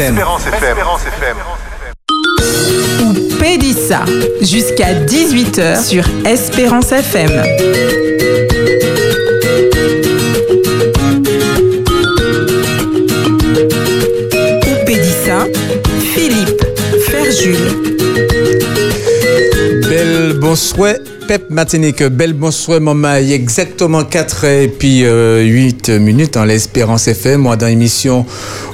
Espérance FM. Espérance FM. Ou Pédissa, jusqu'à 18h sur Espérance FM. Ou Pédissa, Philippe, Ferjul. Belle bonsoir, Pep Matinique, belle bonsoir, maman. Il y a exactement 4 et puis euh, 8 minutes en l'Espérance FM, moi dans l'émission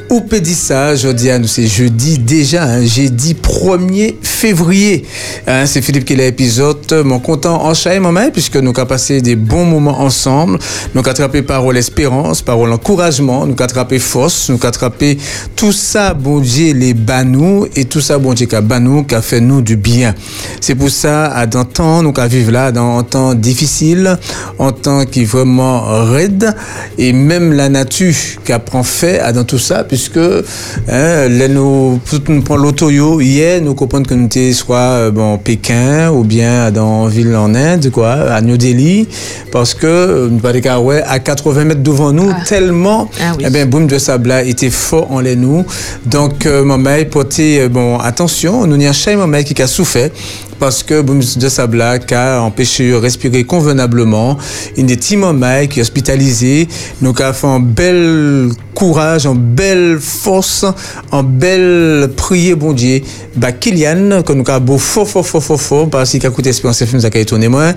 Ou dit ça, nous c'est jeudi déjà, hein, jeudi 1er février. Hein, c'est Philippe qui est l'épisode, mon content en chaîne, puisque nous avons passé des bons moments ensemble. Nous avons attrapé parole espérance, parole encouragement, nous avons attrapé force, nous avons attrapé tout ça, bon Dieu, les banou et tout ça, bon Dieu, qui a banou, qui a fait nous du bien. C'est pour ça, à dans temps, nous avons vivre là, dans un temps difficile, en temps qui est vraiment raide, et même la nature qui apprend fait à dans tout ça, puisque hein, là, nous, nous prend l'autoyo hier, nous comprenons que nous étions soit euh, bon, Pékin ou bien dans ville en Inde, quoi, à New Delhi, parce que euh, nous qu'à ouais, à 80 mètres devant nous, Ah. tellement, Ah oui. eh ben, boum de sable là était fort en les nous. Donc, euh, mon mec, portez, euh, bon, attention, nous n'y a chez mon mec qui a souffert parce que boum de qui a empêché de respirer convenablement. Il est mec qui est hospitalisé. Nous avons fait un bel courage, en belle force, en belle prière, bon Dieu. Bah, Kylian, que nous avons beau fort, fort, fort, fort, fort, parce qu'il a coûté Espérance FM, ça a étonné moi.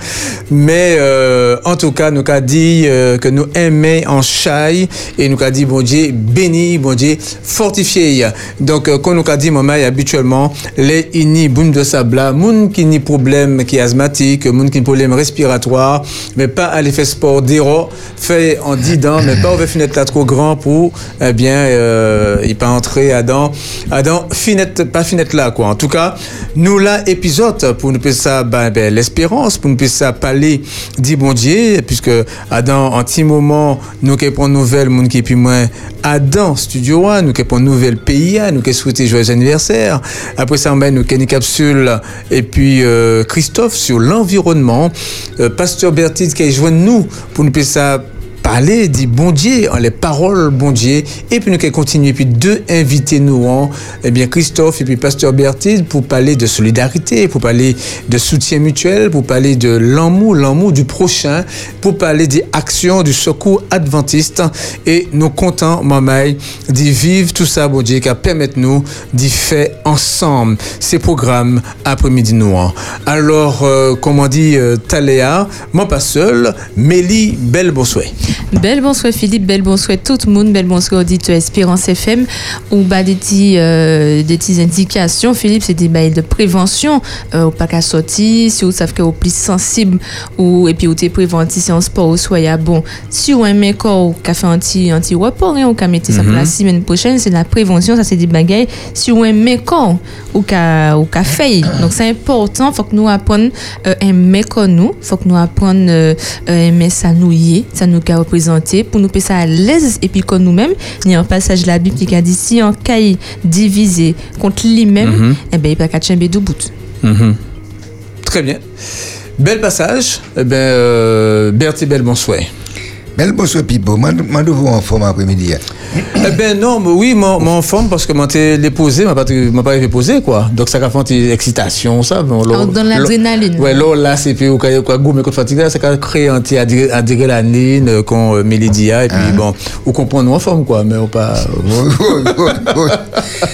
Mais, euh, en tout cas, nous avons dit euh, que nous aimons en chaille et nous avons dit, bon Dieu, béni, bon Dieu, fortifié. Donc, euh, comme nous avons dit, maman, habituellement, les ini boum de sable là, qui ni problème qui asthmatique, moun qui problème respiratoire, mais pas à l'effet sport d'héros, fait en 10 dents, mais pas ouvrir fenêtre là trop grand pour, eh bien, euh, il pas entrer à dans, à dans finette, pas finette là, quoi. En tout cas, nous là, épisode, pour nous faire ça, ben, ben, l'espérance, pour nous faire ça parler, dit bon puisque Adam, en petit moment, nous qui prendre nouvelle, moun qui puis moins, Adam, Studio One, nous qui prendre nouvelle pays, nous qui souhaiter joyeux anniversaire. Après ça, ben, nous qui une capsule, et euh, Christophe sur l'environnement, euh, Pasteur Bertide qui joint nous pour nous faire ça parler, dit bon Dieu, les paroles bon Dieu, et puis nous allons continuer, puis deux invités nous, eh bien Christophe et puis Pasteur Bertide, pour parler de solidarité, pour parler de soutien mutuel, pour parler de l'amour, l'amour du prochain, pour parler des actions du secours adventiste, et nous comptons, maman, d'y vivre tout ça, bon Dieu, qui permettre nous d'y faire ensemble ces programmes après-midi hein. Alors, euh, comme on dit euh, Taléa, moi pas seul, Mélie, belle bonsoir. Bel bonsoir Philippe, bel bonsoir tout le monde, bel bonsoir auditeur Espérance FM. Ou bah des petits, euh, des petites indications. Philippe, c'est des bails de prévention. Euh, ou pas qu'à sortir, si vous savez que vous plus sensible ou et puis vous êtes préventif si en sport ou soyez bon. Si vous aimez corps ou qu'à faire un un petit repos, hein, ou qu'à mettre ça pour la semaine prochaine, c'est la prévention, ça c'est des bagailles. Si vous aimez corps ou qu'à ou qu'à faire. Donc c'est important, faut que nous apprenions euh, aimer nous, faut que nous apprenions euh, euh, aimer ça nous y est, ça nous qu'a représenté pour nous passer à l'aise et puis comme nous-mêmes, il y a un passage de la Bible qui a dit si un caille divisé contre lui-même, eh ben il peut pas chamber de bout. Mhm. Très bien. Bel passage. Eh bien, euh, Bertie, belle bonsoir. Bel bonsoir, Pipo. Moi, vous en forme après-midi. hein. eh bien, non, mais oui, mon, mon forme, parce que moi, t'es déposé, m'a pas, m'a pas déposé, quoi. Donc, ça a fait une excitation, ça. Bon, dans l'adrénaline. Ouais, là, là, c'est puis, quoi, quoi, goût, mais quand fatigue, là, ça a créé un petit adrénaline, euh, qu'on, euh, Mélidia, et puis, bon, ou qu'on prend nous en forme, quoi, mais on pas, Oui, oui, oui, oui.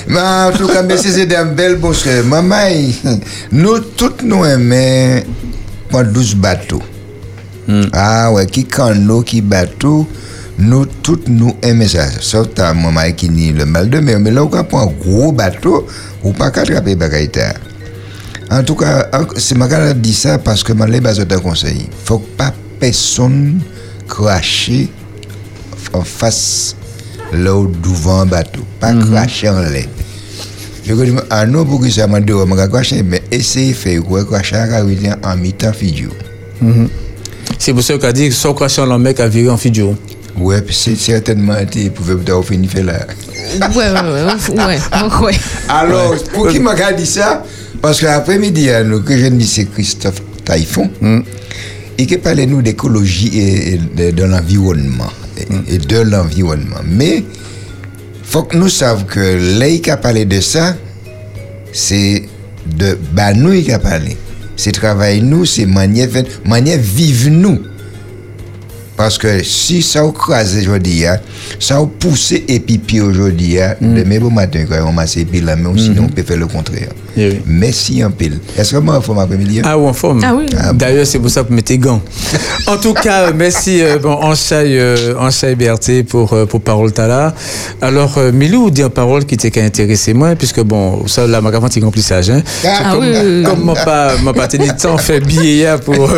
Mais en tout cas, merci, c'est un bel bonsoir. Maman, nous tous nous aimons prendre 12 bateaux. Ah ouais, qui canot, qui bateau, nous tous nous aimons ça. Sauf à maman qui nie le mal de mer. Mais là, on prend un gros bateau, ou pas attraper bagaïta. En tout cas, c'est ma gars dit ça parce que je l'ai besoin d'un conseil. faut pas personne cracher en face là où devant bateau. Pas cracher en l'air. Je dis, ah non, pour que ça m'a dit, on va cracher, mais essayez de faire quoi, cracher en mi-temps figure. C'est pour ça qu'on a dit, sans crachant le mec a viré en figure. Ouais, puis c'est certainement été, vous pouvez peut-être finir faire là. Ouais, ouais, ouais, ouais, ouais, ouais. Alors, pour qui m'a dit ça? Parce que l'après-midi, hein, nous, que je dis, c'est Christophe Taïfon, et qui parlait nous d'écologie et, et de, de l'environnement, et, et de l'environnement. Mais, faut que nous savions que l'œil qui a parlé de ça, c'est de banouille qui a parlé. C'est travail nous, c'est manière, manière vivre nous. Parce que si ça a crasé aujourd'hui, hein, ça a poussé et pipi aujourd'hui, hein, demain bon matin, quand on masse et puis là, mais sinon on peut faire le contraire. Eh oui. Merci en pile. Est-ce que moi, il faut m'après-midi? Ah, ou en forme. Ah oui. D'ailleurs, c'est pour ça que vous mettez gants. En tout cas, euh, merci, euh, bon, Anchaï, euh, Anchaï BRT pour, euh, pour Parole Tala. Alors, euh, Milou, dit en parole qui t'est qu'à intéresser moi, puisque bon, ça, là, ma gamme, c'est remplissage, hein. Ah comme- oui, oui, oui. Comme moi pas, tenu de temps, fait billet pour,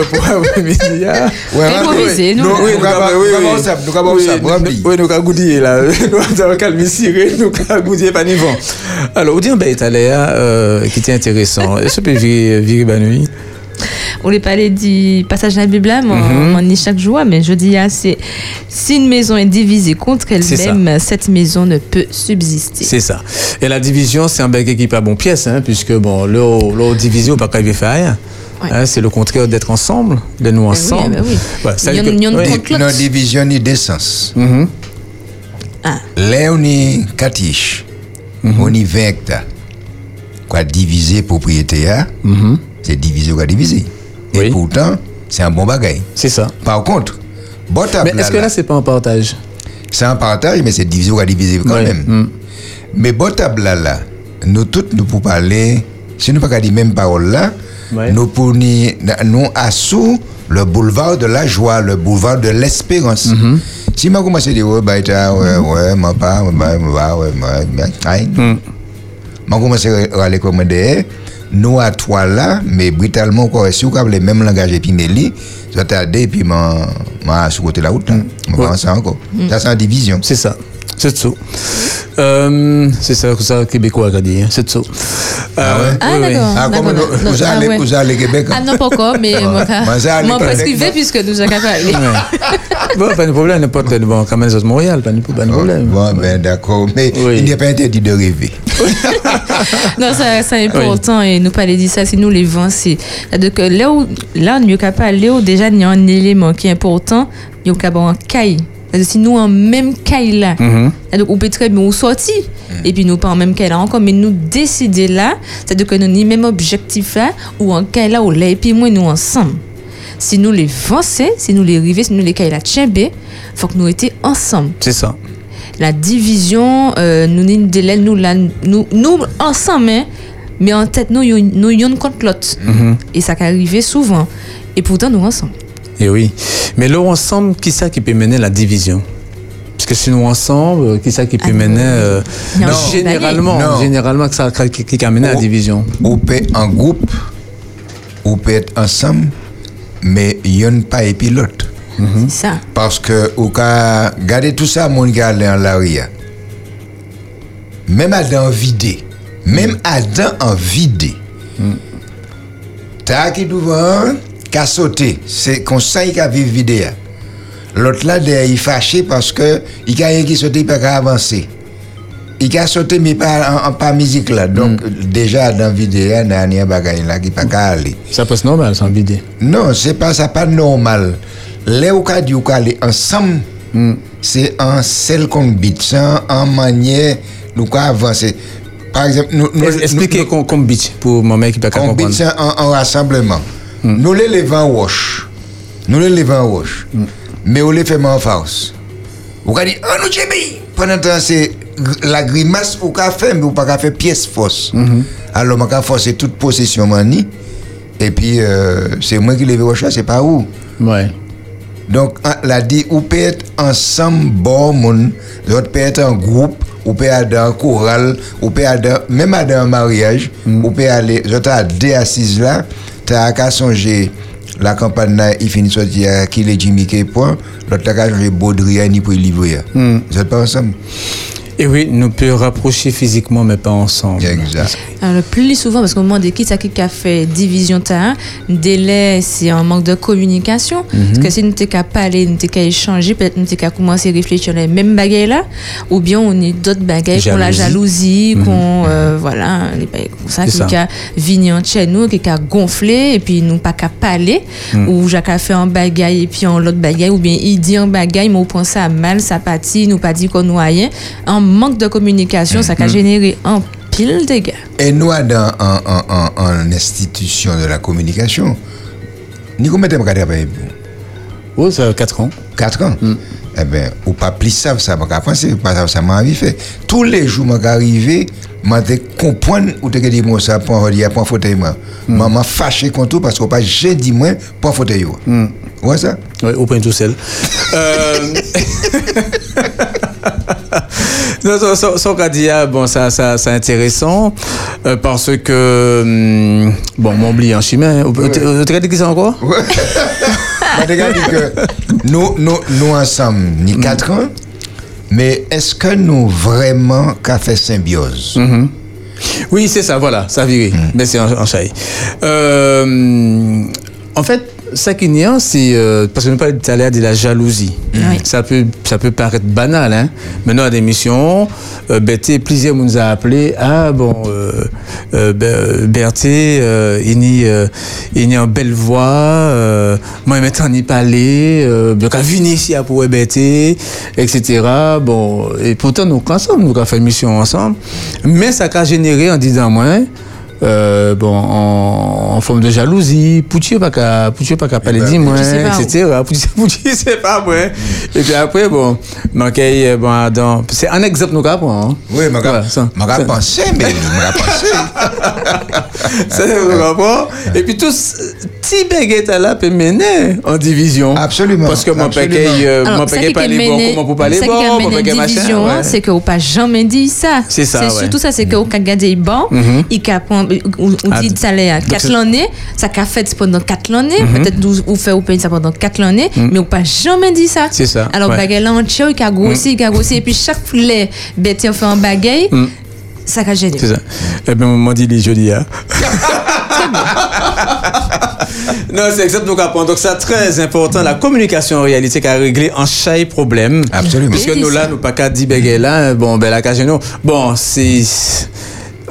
hein. Nous, avons Oui, ça, nous- rempli. Oui, nous avons goudillé là. Nous avons calmé ciré, nous avons goudillé pas niveau. Alors, vous dites, ben, Taléa, euh, qui était intéressant. Est-ce que tu peux virer, virer Banoui? On les parlé du passage de la Bible, là, moi, Mhm. on y chaque jour, mais je dis, ah, c'est si une maison est divisée contre elle-même, cette maison ne peut subsister. C'est ça. Et la division, c'est un baguette qui n'est pas bon pièce, hein, puisque bon, l'eau, divisée, on pas qu'à faire rien. Ouais. Hein, c'est le contraire d'être ensemble, de nous oui, ensemble. eh ben oui. Que- Nos divisions ni d'essence. Mhm. Ah, Là, on est 4 ish. On est 20 hectares. Quoi, diviser propriété, hein, Mhm. c'est diviser quoi diviser. Et Oui. pourtant, c'est un bon bagage. C'est ça. Par contre, bon Mais est-ce que là, c'est pas un partage? C'est un partage, mais c'est diviser quoi diviser quand même. Mm. Mais bon table là, là, nous toutes, nous pour parler, si nous pas qu'à dire même parole là, Ouais. nous pour ni- nous assous le boulevard de la joie, le boulevard de l'espérance. Mm-hmm. Si moi commence à dire, ouais, bah, ouais, ouais, moi pas, ouais, bah, ouais, ouais, ouais, ouais, aïe. Mm. Moi commence à aller commander, nous à toi là, mais brutalement, quoi, si vous avez le même langage t'a aidé, et puis m'a, m'a sur côté la route, là. On va Ouais. ça encore. Ça, c'est en division. C'est ça. C'est ça. Euh, c'est ça que ça, Québécois a dit. hein. C'est ça. Ah ouais? Ah, d'accord. Ah, comme vous ah, allez, vous allez Québec. Ah non, pas encore, mais moi, Moi, moi, pas avec puisque nous avons parlé. Bon, pas de problème, n'importe quel. Bon, quand même, c'est Montréal, pas de pas de problème. Bon, ben d'accord. Mais il n'est pas interdit de rêver. Non, ça, c'est important et nous pas les dire ça, c'est nous les vents, c'est donc euh, là où là nous capable là où déjà il y a un élément qui est important, il y a un caille. Si nous en même caille là, Mhm. donc on peut très bien sortir et puis nous pas en même caille là encore, mais nous décider là, c'est-à-dire que nous ni même objectif là ou en caille là ou là et puis moi nous ensemble. Si nous les vancer, si nous les river, si nous les caille là tchembe, faut que nous étions ensemble C'est ça. la division, euh, nous ni délai, nous, là, nous, nous ensemble, hein, mais en tête, nous, nous yon contre l'autre. Et ça peut arriver souvent. Et pourtant, nous ensemble. Et Eh oui. Mais là, ensemble, qui ça qui peut mener la division? Parce que si nous ensemble, euh, qui ça qui peut Ah, mener euh, Non. Généralement, Non. généralement, que ça qui, qui a mené à la division. Ou peut en groupe, ou peut être ensemble, mais il n'y a pas et puis l'autre. C'est ça. Parce que, ou ka gardez tout ça, mon gars, en l'arrière. Même Adam vidé. Même Adam en vidé. T'as qui devant, qu'a sauté. C'est comme ça qu'il a vécu vidé. L'autre là, il est fâché parce que il a rien qui sauté, il pas avancer. Il a sauté, mais pas en, en- pas musique là. Donc, déjà, dans la vidéo, il y a un bagage là qui pas aller. Ça passe normal, sans vider. Non, c'est pas ça, pas normal. Les ou ka di ou ka aller ensemble, c'est un seul qu'on bit, c'est un- en manière nous avancer. Par exemple, nous, nous, Expliquez pour mon mec qui peut comprendre. c'est un, un rassemblement. Nous les levons en wash. Nous les levons en wash. Mais on les fait en farce. Ou ka di, ah nous tchébi. Pendant ce temps, c'est la grimace ou ka fait, mais ou pas fait pièce force. Alors, on ka forcer toute possession mani. Et puis, euh, c'est moi qui lève au chat, c'est pas où. Ouais. Donc, ah, la dit, ou peut être ensemble, bon monde, l'autre peut être en groupe, ou peut être dans un choral, ou peut être dans- même dans un mariage, ou peut aller, l'autre a deux assises là, tu as qu'à songer, la campagne il finit de sortir, qui est Jimmy K. point, l'autre a qu'à songer Baudrillard, ni pour livrer. Vous êtes pas ensemble? Et oui, nous peut rapprocher physiquement, mais pas ensemble. Exact. Alors, le plus souvent, parce qu'au moment des qui ça qui a fait division terrain, délai, c'est un manque de communication. Parce que si nous n'étions qu'à parler, nous n'étions qu'à échanger, peut-être nous n'étions qu'à commencer à réfléchir les mêmes bagailles là, ou bien on est d'autres bagailles, qu'on la Jalousie. jalousie, qu'on, euh, voilà, les bagailles comme ça, qui a vigné en chez nous, qui a gonflé, et puis nous pas qu'à parler, ou Jacques a fait un bagaille, et puis en l'autre bagaille, ou bien il dit un bagaille, mais on prend ça mal, ça partit, nous pas dit qu'on nous a rien. Un manque de communication, ça a généré un pile de dégâts. Et nous, dans en, institution de la communication, nous combien de temps pour Oh, ça a 4 ans. 4 ans? Eh bien, ou pas plus ça, ça m'a pensé, pas ça, ça m'a arrivé. Tous les jours, m'a arrivé, m'a comprendre ou te dit moi ça pour dire pour fauteuil moi. M'a m'a fâché contre tout parce que pas j'ai dit moi pour fauteuil. yo. Ouais ça? Oui, au point tout seul. euh... non, ça, ça, ça, ah, bon, ça, ça, c'est intéressant euh, parce que, hum, bon, on m'oublie en chemin. Tu as dit qui ça encore? Te dit que nous, nous, nous ensemble, ni 4 ans, mais est-ce que nous vraiment qu'a fait symbiose? Oui, c'est ça, voilà, ça viré. Mais c'est en, en. Euh, en fait, ça qui n'y a, c'est euh, parce que nous parlons tout à l'heure de la jalousie. Oui. Ça peut, ça peut paraître banal, hein. Maintenant, à l'émission, euh, Berthé, plusieurs nous a appelé. Ah bon, euh, euh, Berthé, euh, il y euh, il y a une belle voix. Moi, maintenant, n'y parler. Euh, bien qu'à venir ici à pour Berthé, etc. Bon, et pourtant, nous ensemble, nous avons fait une mission ensemble. Mais ça a généré en disant, moi, euh, bon, en, en forme de jalousie, Poutier pas qu'à Poutier pas qu'à parler de moi, Poutier, c'est pas etc. Poutier, Poutier, c'est pas moi. Et puis après, bon, manqué, bon, Adam, c'est un exemple nous qu'apprend. Hein. Oui, m'a Voilà, ça. m'a Ça- pensé, mais m'a pensé. Ça, vous comprenez Et puis tous, petit baguette là peut mener en division. Absolument, Parce que mon paquet, euh, mon paquet pas les bons, comment pour pas les bons, mon paquet machin. hein, c'est qu'on pas jamais dit ça. C'est ça, ouais. surtout ça, c'est qu'on a gardé bon, il a on, on Ah, dit ça là, donc 4 c'est- l'année, ça qu'a fait pendant 4 l'année, peut-être nous ou fait ou payer ça pendant 4 l'année, mais on pas jamais dit ça. C'est ça, Alors ouais. bagaille là entier, il a grossi, il a grossi et puis chaque fleur bête on fait un bagaille, ça a gêné. C'est ça. Eh bien, on m'a dit les jeudis, hein. non, c'est exactement ce qu'on Donc, c'est très important. La communication en réalité qui a réglé en chaque problème. Absolument. Puisque Oui, nous, là, nous pas qu'à dire, ben, là, bon, ben, la cage, nous. Bon, c'est.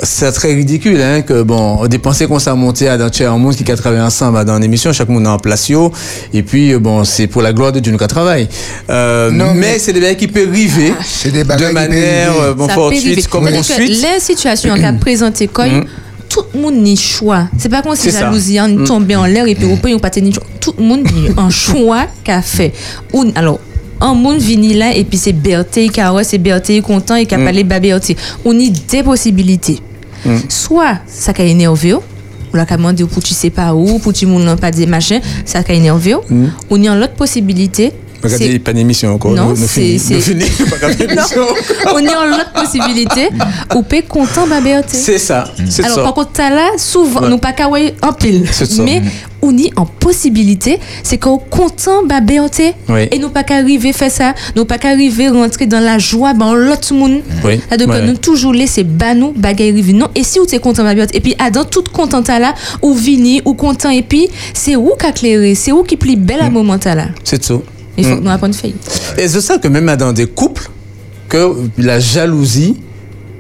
C'est très ridicule, hein, que bon, on dépensait qu'on s'est monté à dans un monde qui a travaillé ensemble dans l'émission, chaque monde en place, yo. et puis, bon, c'est pour la gloire de Dieu nous qui travaille. Euh, Non, mais, mais- c'est des bagages qui peuvent arriver C'est des de manière, euh, bon, fortuite comme ensuite. Les situations qu'a présentées, quand tout le monde n'y choix. C'est pas comme si jalousie, on tombé en l'air et puis on peut pas. Tout le monde n'y un choix qu'a fait. Ou, alors, un monde vini et puis c'est Berthe qui a ouais, c'est Berthe qui est content et qui a parlé de Berthe. On a deux possibilités. Soit ça qu'a énervé, ou la commande pour tu sais pas où, pour tu monde pas des machins, ça qu'a énervé. On y a l'autre possibilité. Regardez, pas d'émission encore. Non, c'est- on est en l'autre possibilité ou peut content ma. C'est ça, Alors, par contre, là, souvent, nous pas qu'à ouais en pile. Mais, on y en possibilité, c'est qu'on content Berthe. Oui. Et nous pas qu'arriver faire ça. Nous pas qu'arriver rentrer dans la joie, dans l'autre monde. Oui. Donc, nous toujours laisser ba nous, bagay rive. Non, et si vous êtes content Berthe, et puis, Adam, tout content ta là, ou vini, ou content, et puis, c'est où qu'a clairé, c'est où qui plie belle à moment ta là. C'est ça. Il faut que nous apprenions faire. Et c'est ça que même dans des couples, que la jalousie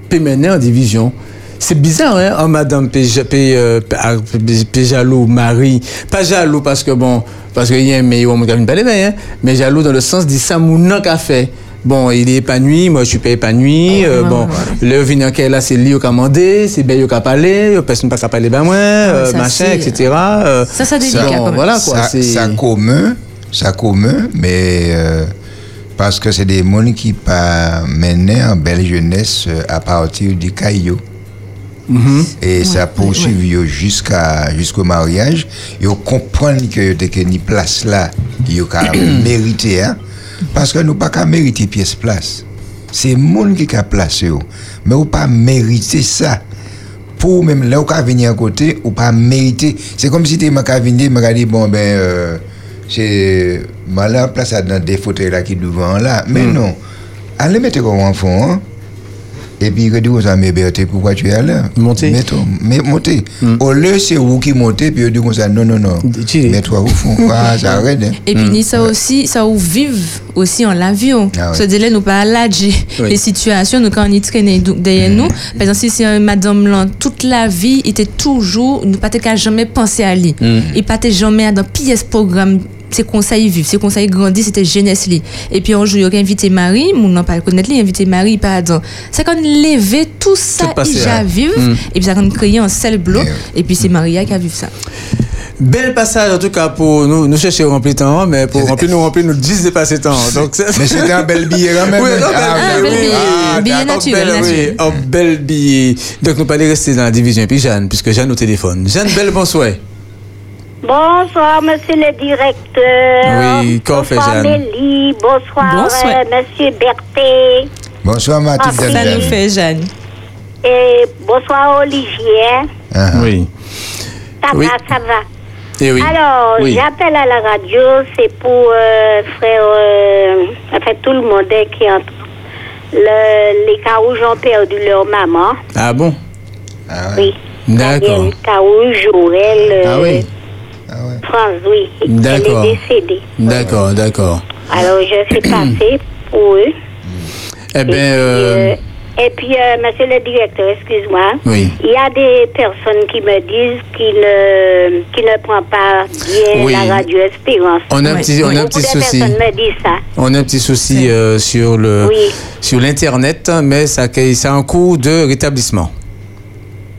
peut mener en division. C'est bizarre, hein, un madame peut, euh, ah, jaloux, mari. Pas jaloux parce que bon, parce qu'il y a un meilleur homme qui a une belle hein, mais jaloux dans le sens de ça, mon qu'a fait. Bon, il est épanoui, moi je suis pas épanoui. euh, Ouais, bon, ouais, le vin qui est là, c'est lui qui a mandé, c'est bien qui a parlé, personne pas qui a parlé ben moi, euh, Ah machin, etc. euh, Ça, ça délicat bon, quand même. Voilà quoi. ça, c'est- ça commun, ça commun, mais euh, parce que c'est des mondes qui pas mené en belle jeunesse euh, à partir du caillou. Et ça poursuit jusqu'à jusqu'au mariage. Ils comprennent que ni place là, yo ka mérité hein. Parce que nous pas qu'à mériter pièce place. C'est monde qui a placé yo. Mais ou pas mériter ça. Pour même là où ka venir à côté ou pas mériter. C'est comme si tu m'as venir m'a dit bon ben euh, c'est malin place à dans des fauteuils là qui devant là. Mais non. Allez mettre comme enfant hein. Et puis, il dit, vous avez Berthe, pourquoi tu es à l'heure Montez. Mets-toi, mais montez. Au lieu, c'est vous qui montez, puis il dit, comme ça, non, non, non. Tirez. Mets-toi au fond. Ah, ça arrête. hein. Et puis, ni ça aussi, ça ou vive aussi en l'avion. Ah ouais. Ce délai, nous pas alléger Oui. les situations, nous, quand on y traîne derrière nous. Par exemple, si c'est un madame là, toute la vie, il était toujours, nous pas qu'à jamais penser à lui. Il pas jamais dans pièce programme ses conseils vivent, ses conseils grandis, c'était jeunesse li. Et puis un jour, il a invité Marie, mon n'a pas connaître lui, invité Marie, pardon. C'est quand levé tout ça, il a vivre, et puis ça quand créé un seul bloc, et puis c'est Maria qui a vu ça. Bel passage en tout cas pour nous, nous chercher à remplir temps, mais pour remplir nous remplir nous 10 dépassés temps. Donc c'est- Mais c'était un bel billet quand même. Oui, hein. un bel Ah, billet. Ah, Billet naturel, bel, naturel. oui, un bel billet. Donc nous pas aller rester dans la division. Puis Jeanne, puisque Jeanne au téléphone. Jeanne, bel bonsoir. Bonsoir, monsieur le directeur. Oui, bonsoir, Jeanne? Mélie. Bonsoir, Bonsoir. euh, monsieur Berthet. Bonsoir, Mathilde. Ah, Ça nous fait Jeanne. Et bonsoir, Olivier. Ah, ah. Oui. Ça Oui. va, ça va. Et oui. Alors, Oui. j'appelle à la radio, c'est pour euh, frère, euh, enfin tout le monde qui entend. Le, les Carouges ont perdu leur maman. Ah bon? Ah, ouais. Oui. D'accord. Carouge, Joël, euh, Ah oui. Ah, ouais. France, oui. D'accord. Elle est décédée. D'accord, d'accord. Alors, je fais passer pour eux. Eh Et bien, euh, euh, et puis, euh, monsieur le directeur, excuse-moi. Oui. Il y a des personnes qui me disent qu'ils ne, qui ne prennent pas bien Oui. la radio Espérance. on a un petit, on a un petit souci. personnes me disent ça. On a un petit souci euh, sur le sur l'internet, mais ça ça a un cours de rétablissement.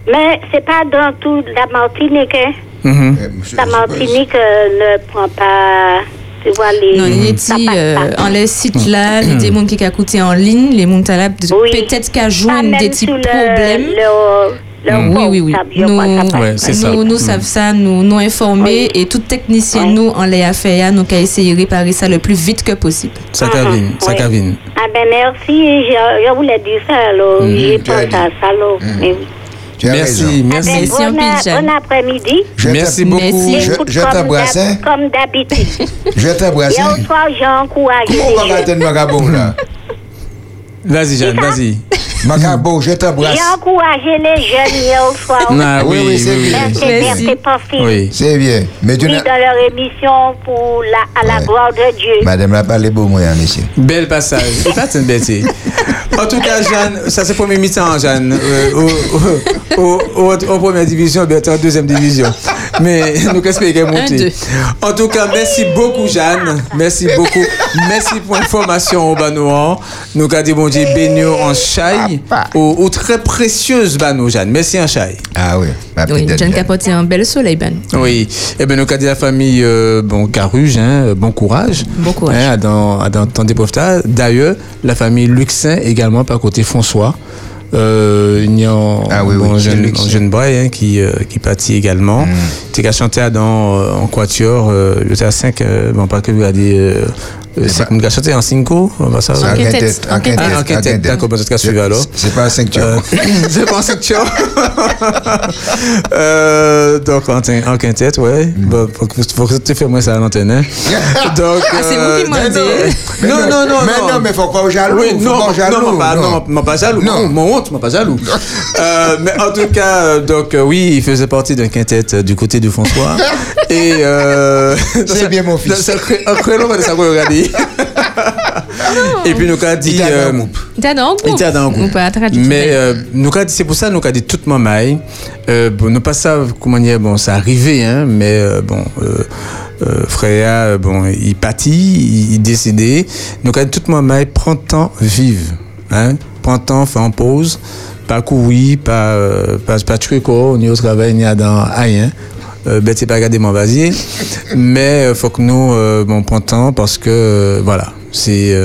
Mais c'est pas dans toute la Martinique. hein. Euh, monsieur- La Martinique euh, ne prend pas. Tu vois, les. Non, il ça dit, euh, en les sites là, il y a des gens qui ont écouté en ligne, les gens Oui. peut-être qu'à même des petits le- problèmes. leur Oui, oui, oui. Nous, ça Ouais, ça. nous, nous Mm. savons ça, nous nous informer et tout technicien, Oui. nous, en les affaires, nous qu'à essayer de réparer ça le plus vite que possible. Ça cavine, ça oui. cavine. Ah ben merci, je, je voulais dire ça alors. J'ai tu as pensé à ça alors. Mais oui. Tu as Merci, raison. merci. Ah ben, Merci, bon, bon après-midi. Je Merci beaucoup. Merci. Je- je comme t'embrasse. Comme d'habitude. Je t'embrasse. Hier soir, j'ai encouragé Pourquoi les on va jeunes. attendre Magabon là? Vas-y, Jeanne, vas-y. Magabon, je t'embrasse. J'ai encouragé les jeunes hier soir. Ah, Oui, oui, c'est bien. Merci, Merci. merci, Porphine. Oui. C'est bien. Mais tu dans leur émission pour la, à la Ouais. gloire de Dieu. Madame l'a parlé beau moyen, monsieur. Bel passage. C'est pas une bêtise. En tout cas, Jeanne, ça c'est premier mi-temps, Jeanne. Euh, au, au, au, au- en première division, bien en deuxième division. Mais nous espérons monter. En tout cas, merci beaucoup, Jeanne. Merci beaucoup. Merci pour l'information au Banouan. Nous avons dit, bon Dieu, bénio en chai. Ou, ou très précieuse Banou, Jeanne. Merci en chai. Ah oui, ma Oui, Jeanne. Capote un bel soleil, ben. Oui. Eh bien, nous avons la famille, euh, bon, Caruge, hein, bon courage. Bon courage. Hein, dans, dans, dans. D'ailleurs, la famille Luxin également, par côté François. Euh, il y a un, Ah oui, oui, bon, c'est jeune, jeune boy hein, qui, euh, qui pâtit également. Mm. Tu as chanté dans, euh, en quatuor, euh, à 5, bon, pas que vous avez euh, euh, cinq- vous avez chanté en cinco, on va ça. C'est En un quintette, quintette, en un quintette, Ah, en un quintette, quintette. d'accord, bah, dans ce cas, suivez alors. C'est pas un cinq Euh, c'est pas en section. euh, donc, en, tin- en quintette, ouais. Bon, faut, que- faut que tu fasses moi ça à l'antenne. hein. Donc, Ah, c'est vous qui m'en euh, dites. Mais Non, non, non, Mais non. non, mais faut pas au jaloux. Oui, faut non, non, jaloux. non, pas, non, honte, moi pas jaloux. Euh, mais en tout cas, euh, donc euh, oui, il faisait partie d'un quintet du côté de François. Et euh, C'est bien, mon fils. Un créneau de ça qu'on regarde. Et puis nous avons dit. Il était dans euh, dans un groupe. il était dans un groupe. Mais euh, nous avons dit- c'est pour ça nous avons dit toute ma maille. Euh, bon, nous pas ça comment dire bon ça arrivé hein, mais euh, bon euh, euh, Freya euh, bon il pâtit, il. Nous avons dit toute ma maille prend temps vive hein, prend temps fait en pause, pas courir, pas euh, pas pas tuer quoi, ni au travail ni à dans rien. Euh, ben, c'est pas regarder mon vasier, mais euh, faut que nous euh, bon prend temps parce que voilà. C'est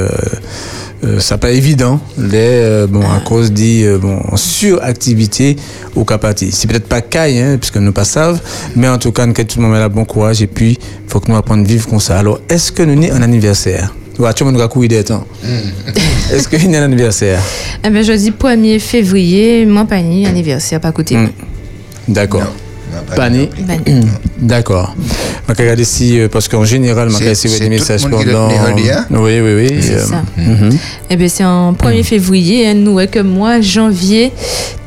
euh, ça pas évident les euh, bon à cause dit euh, bon suractivité au capati c'est peut-être pas caille hein, puisque nous pas savent mais en tout cas nous tout le monde a bon courage et puis faut que nous apprendre à vivre comme ça. Alors est-ce que nous avons un anniversaire? Tu m'as courir des temps. Est-ce qu'il y a un anniversaire? Eh ben, jeudi 1er février, mon panier, anniversaire, pas côté. Mm. D'accord. Pani. Bani. D'accord. Je vais regarder si, euh, parce qu'en général, je vais des tout messages pendant. Oui, oui, oui. C'est euh, ça. mhm. Eh bien, c'est en 1er février, hein, nous, que mois janvier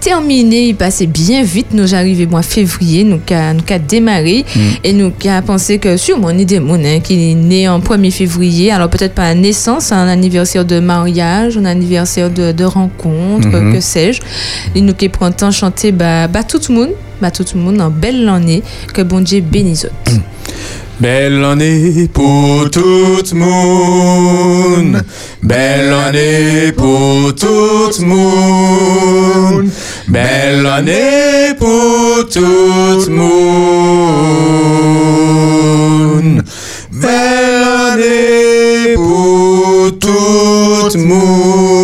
terminé, il passait bien vite. Nous arrivés mois février, nous avons nous qu'a démarré et nous avons pensé que sûrement on est des gens hein, qui est né en 1er février, alors peut-être pas à naissance, un anniversaire de mariage, un anniversaire de, de rencontre, que sais-je. Et nous qui prenons le temps de chanter bah, bah, tout le monde, bah, tout le monde en belle année, que bon Dieu Belle année pour tout monde. Belle année pour tout monde. Belle année pour tout monde. Belle année pour tout monde.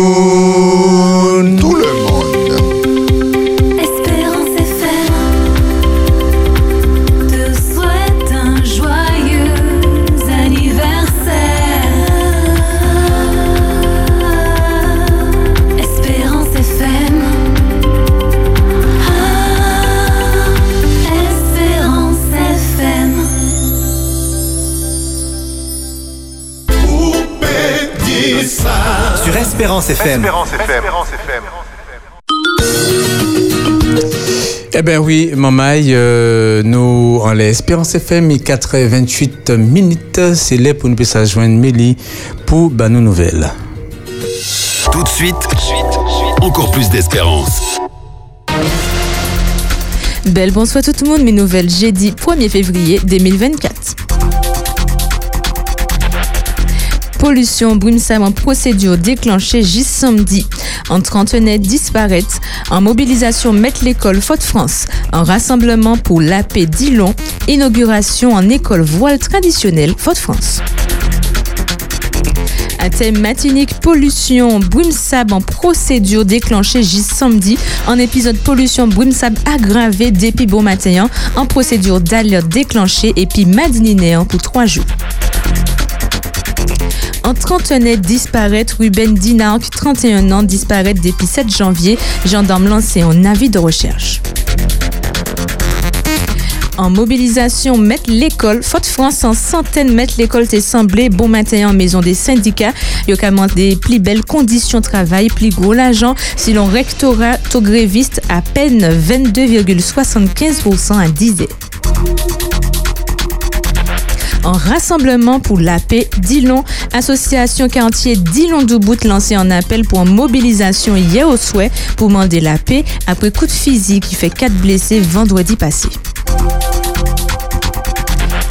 Espérance FM. Eh ben oui, Mamaï, euh, nous, en l'Espérance FM, il 4h28 minutes, c'est là pour nous puissions joindre Mélie pour bah, nos nouvelles. Tout de suite, encore plus d'espérance. Belle bonsoir tout le monde, mes nouvelles jeudi 1er février 2024. Pollution Brimsam en procédure déclenchée juste samedi. En trentenaire disparaître. En mobilisation Mettre l'école Faute France. En rassemblement pour la paix Dillon. Inauguration en école voile traditionnelle Faute France. Un thème matinique pollution Brimsab en procédure déclenchée juste samedi. En épisode pollution Brimsab aggravé depuis bon matin en procédure d'alerte déclenchée et puis madininéant pour trois jours. En trentenaire disparaître, Ruben Dinark, 31 ans, disparaître depuis 7 janvier. Gendarme lancé en avis de recherche. En mobilisation, mettre l'école. Faute France en centaines mettre l'école t'est semblé bon matin en maison des syndicats. Il des plus belles conditions de travail, plus gros l'argent. Si l'on rectorat taux gréviste à peine 22,75% à 10 en rassemblement pour la paix Dillon. Association quartier Dillon Doubout lancé un appel pour mobilisation hier au souhait pour demander la paix après coup de physique qui fait 4 blessés vendredi passé.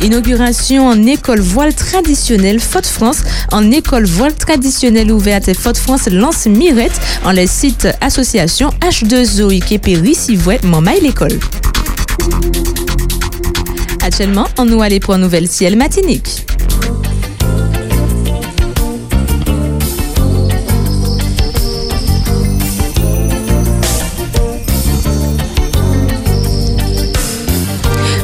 Inauguration en école voile traditionnelle Faute France. En école voile traditionnelle ouverte et Faute France lance Mirette en les sites association H2O Ikepé Rissivouet Mamaï l'école. Actuellement, on nous allait pour un nouvel ciel matinique.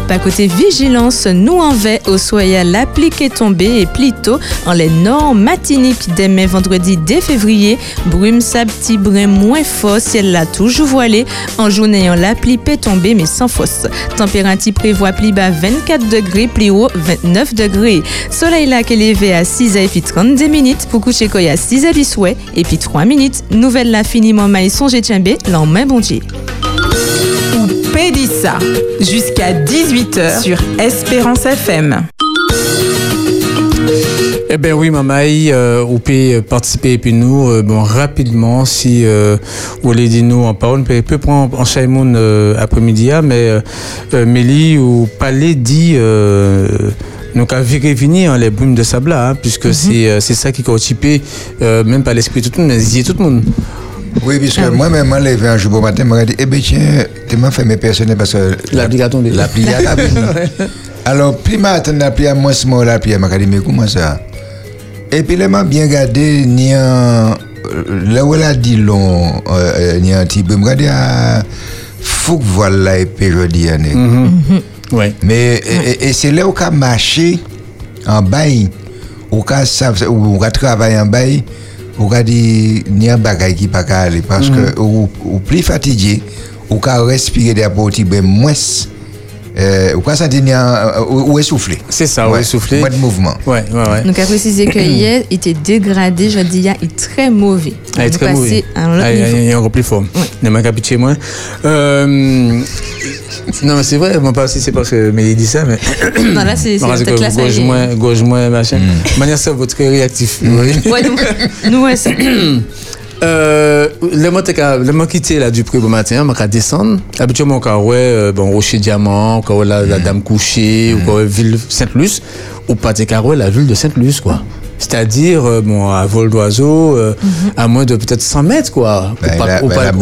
Pas côté vigilance, nous en vais au soya l'applique est tombée et plutôt en les normes matiniques dès mai vendredi dès février, brume sa petit brin moins fort, ciel là toujours voilé, en journée en l'appli peut tomber mais sans fausse. Température prévoit pli bas 24 degrés, pli haut 29 degrés. Soleil là qui est levé à 6 et puis 32 minutes pour coucher à 6 à 10 souhait et puis 3 minutes. Nouvelle là finiment maïs songe tienbé, l'en bon Dieu. Pédissa, jusqu'à 18h sur Espérance FM. Eh bien oui, Mamaï, euh, vous pouvez participer et puis nous, euh, bon, rapidement, si euh, vous voulez dire nous en parole, on peut, prendre en Chaimoun euh, après-midi, hein, mais Mélie ou Palais dit... Donc à venir hein, les brumes de sable là, hein, puisque c'est euh, c'est ça qui est occupé, euh, même pas l'esprit de tout le monde, mais tout le monde. Oui, puisque moi-même, je levé un jour bon matin, je me dit, eh bien, tiens, tu m'as fait mes personnels parce que L'appli a tombé. L'appli a tombé. Alors, plus matin, l'appli a moins small, l'appli a dit, mais comment ça? Et puis, là, m'a bien gardé, ni un. Là où elle a dit long, euh, ni un petit peu, je dit, ah, faut que voilà, et puis je dis, hein. Ouais. Mais et, et- et c'est là où on a marché en bail, où on a, où on a travaillé en bail, où on a dit ni un bagage qui pas qu'à aller parce que ou, ou plus fatigué, ou on a respiré des petits ben moins euh, ou quoi ça dit, euh, ou ou essoufflé. C'est ça, Ouais, ouais, soufflé. Pas de mouvement. Ouais, ouais, ouais. Donc, à préciser que hier, il était dégradé, je dis, il est très mauvais. Ah, il est très mauvais. Ah, il est encore plus fort. Il m'a capité moins. Euh, non, mais c'est vrai, moi pas si c'est parce que il dit ça, mais. Non, là, c'est peut-être ça gauche moins, gauche moins, machin. De manière ça, votre très réactif. Ouais, nous, nous, ouais, c'est- Euh, le mot le mot quitté là du prix au matin, on va descendre. Habituellement quand ouais euh, bon rocher diamant, ouais, la, la dame couchée ou quand ouais, ville Sainte-Luce ou pas ouais, la ville de Sainte-Luce quoi. C'est-à-dire euh, bon à vol d'oiseau euh, à moins de peut-être 100 mètres quoi. Ben, Ou pas- la- ou pas- la ou-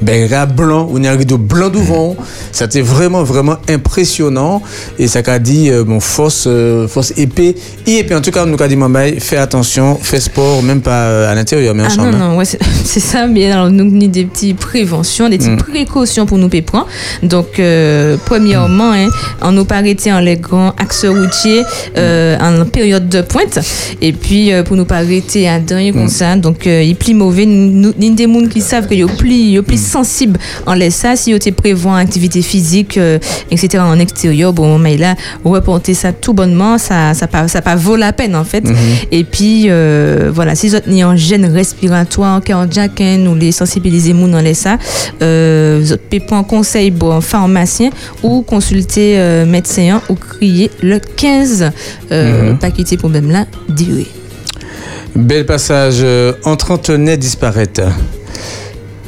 Ben la blanc, on a un rideau blanc devant. C'était vraiment vraiment impressionnant et ça qu'a dit euh, bon force euh, force épée, et puis en tout cas nous qu'a dit maman fais attention, fais sport même pas euh, à l'intérieur mais en Ah chambre. non, hein. non, ouais, c'est ça, mais alors nous avons des petites préventions, des petites Mm. précautions pour nous prendre. Donc, euh, premièrement, hein, on nous pas arrêter en les grands axes routiers euh, en période de pointe. Et puis, pour nous pas arrêter à dernier comme ça. Donc, il plie mauvais. Nous, nous des gens qui savent que ils plie, ils plie sensible en laisse ça. Si ils prévoient activité physique, euh, etc., en extérieur, bon, mais là, reporter ça tout bonnement, ça, ça pas, ça pas vaut la peine, en fait. Et puis, euh, voilà, si vous êtes en gêne respiratoire, cardiaque, nous les sensibiliser moun dans les ça, euh, vous pouvez prendre conseil bon pharmacien ou consulter euh, médecin ou crier le 15, euh, pas quitter problème là, durée. Bel passage. En trentenaire disparaître.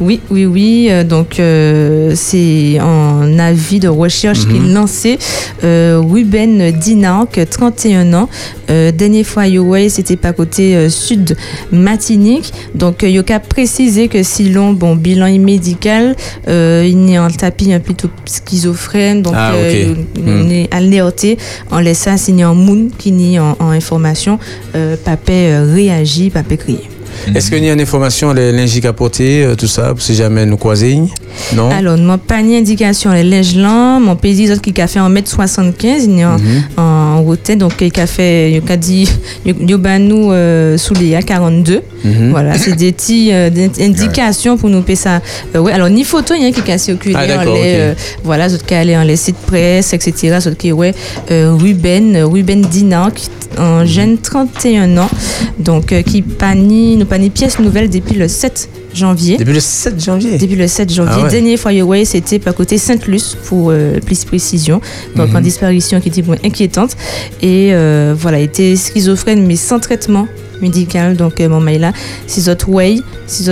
Oui, oui, oui. euh, donc, euh, c'est un avis de recherche qui est lancé. Euh, Ruben Dinark, 31 ans. Euh, dernière fois, Yoway, c'était pas côté euh, sud Matinique. Donc, euh, Yoka précisé que si l'on, bon, bilan médical, euh, il est en tapis un plutôt schizophrène. Donc, Ah, euh, ok. on Hmm. est alerté. On laisse ça signer en moon qui nie en, en information. Euh, papé réagit, papé crier. Est-ce qu'il y a une information, les linges capotés, euh, tout ça, si jamais nous croisons Non? Alors, mon panier indication, les linges lents, mon pays autres qui a fait 1m75, il est en, en route, donc il a fait, il a dit, il a nous euh, sous les A42. Mhm. Voilà, c'est des petites euh, indications pour nous payer ça. Euh, ouais, alors, ni photo, il y a qui a circulé Ah, en les, ok. euh, voilà, d'autres qui allaient en les sites presse, etc. D'autres qui, ouais, Ruben, Ruben Dinan, qui un jeune 31 ans, donc qui panie, nous panie pièce nouvelle depuis le 7 janvier. Depuis le 7 janvier. Depuis le 7 janvier. Ah ouais. Dernier Fireway, c'était par côté Sainte-Luce, pour euh, plus précision. Donc, Mhm. en disparition qui était inquiétante. Et euh, voilà, il était schizophrène, mais sans traitement médical. Donc, euh, mon mail là, si vous way, si vous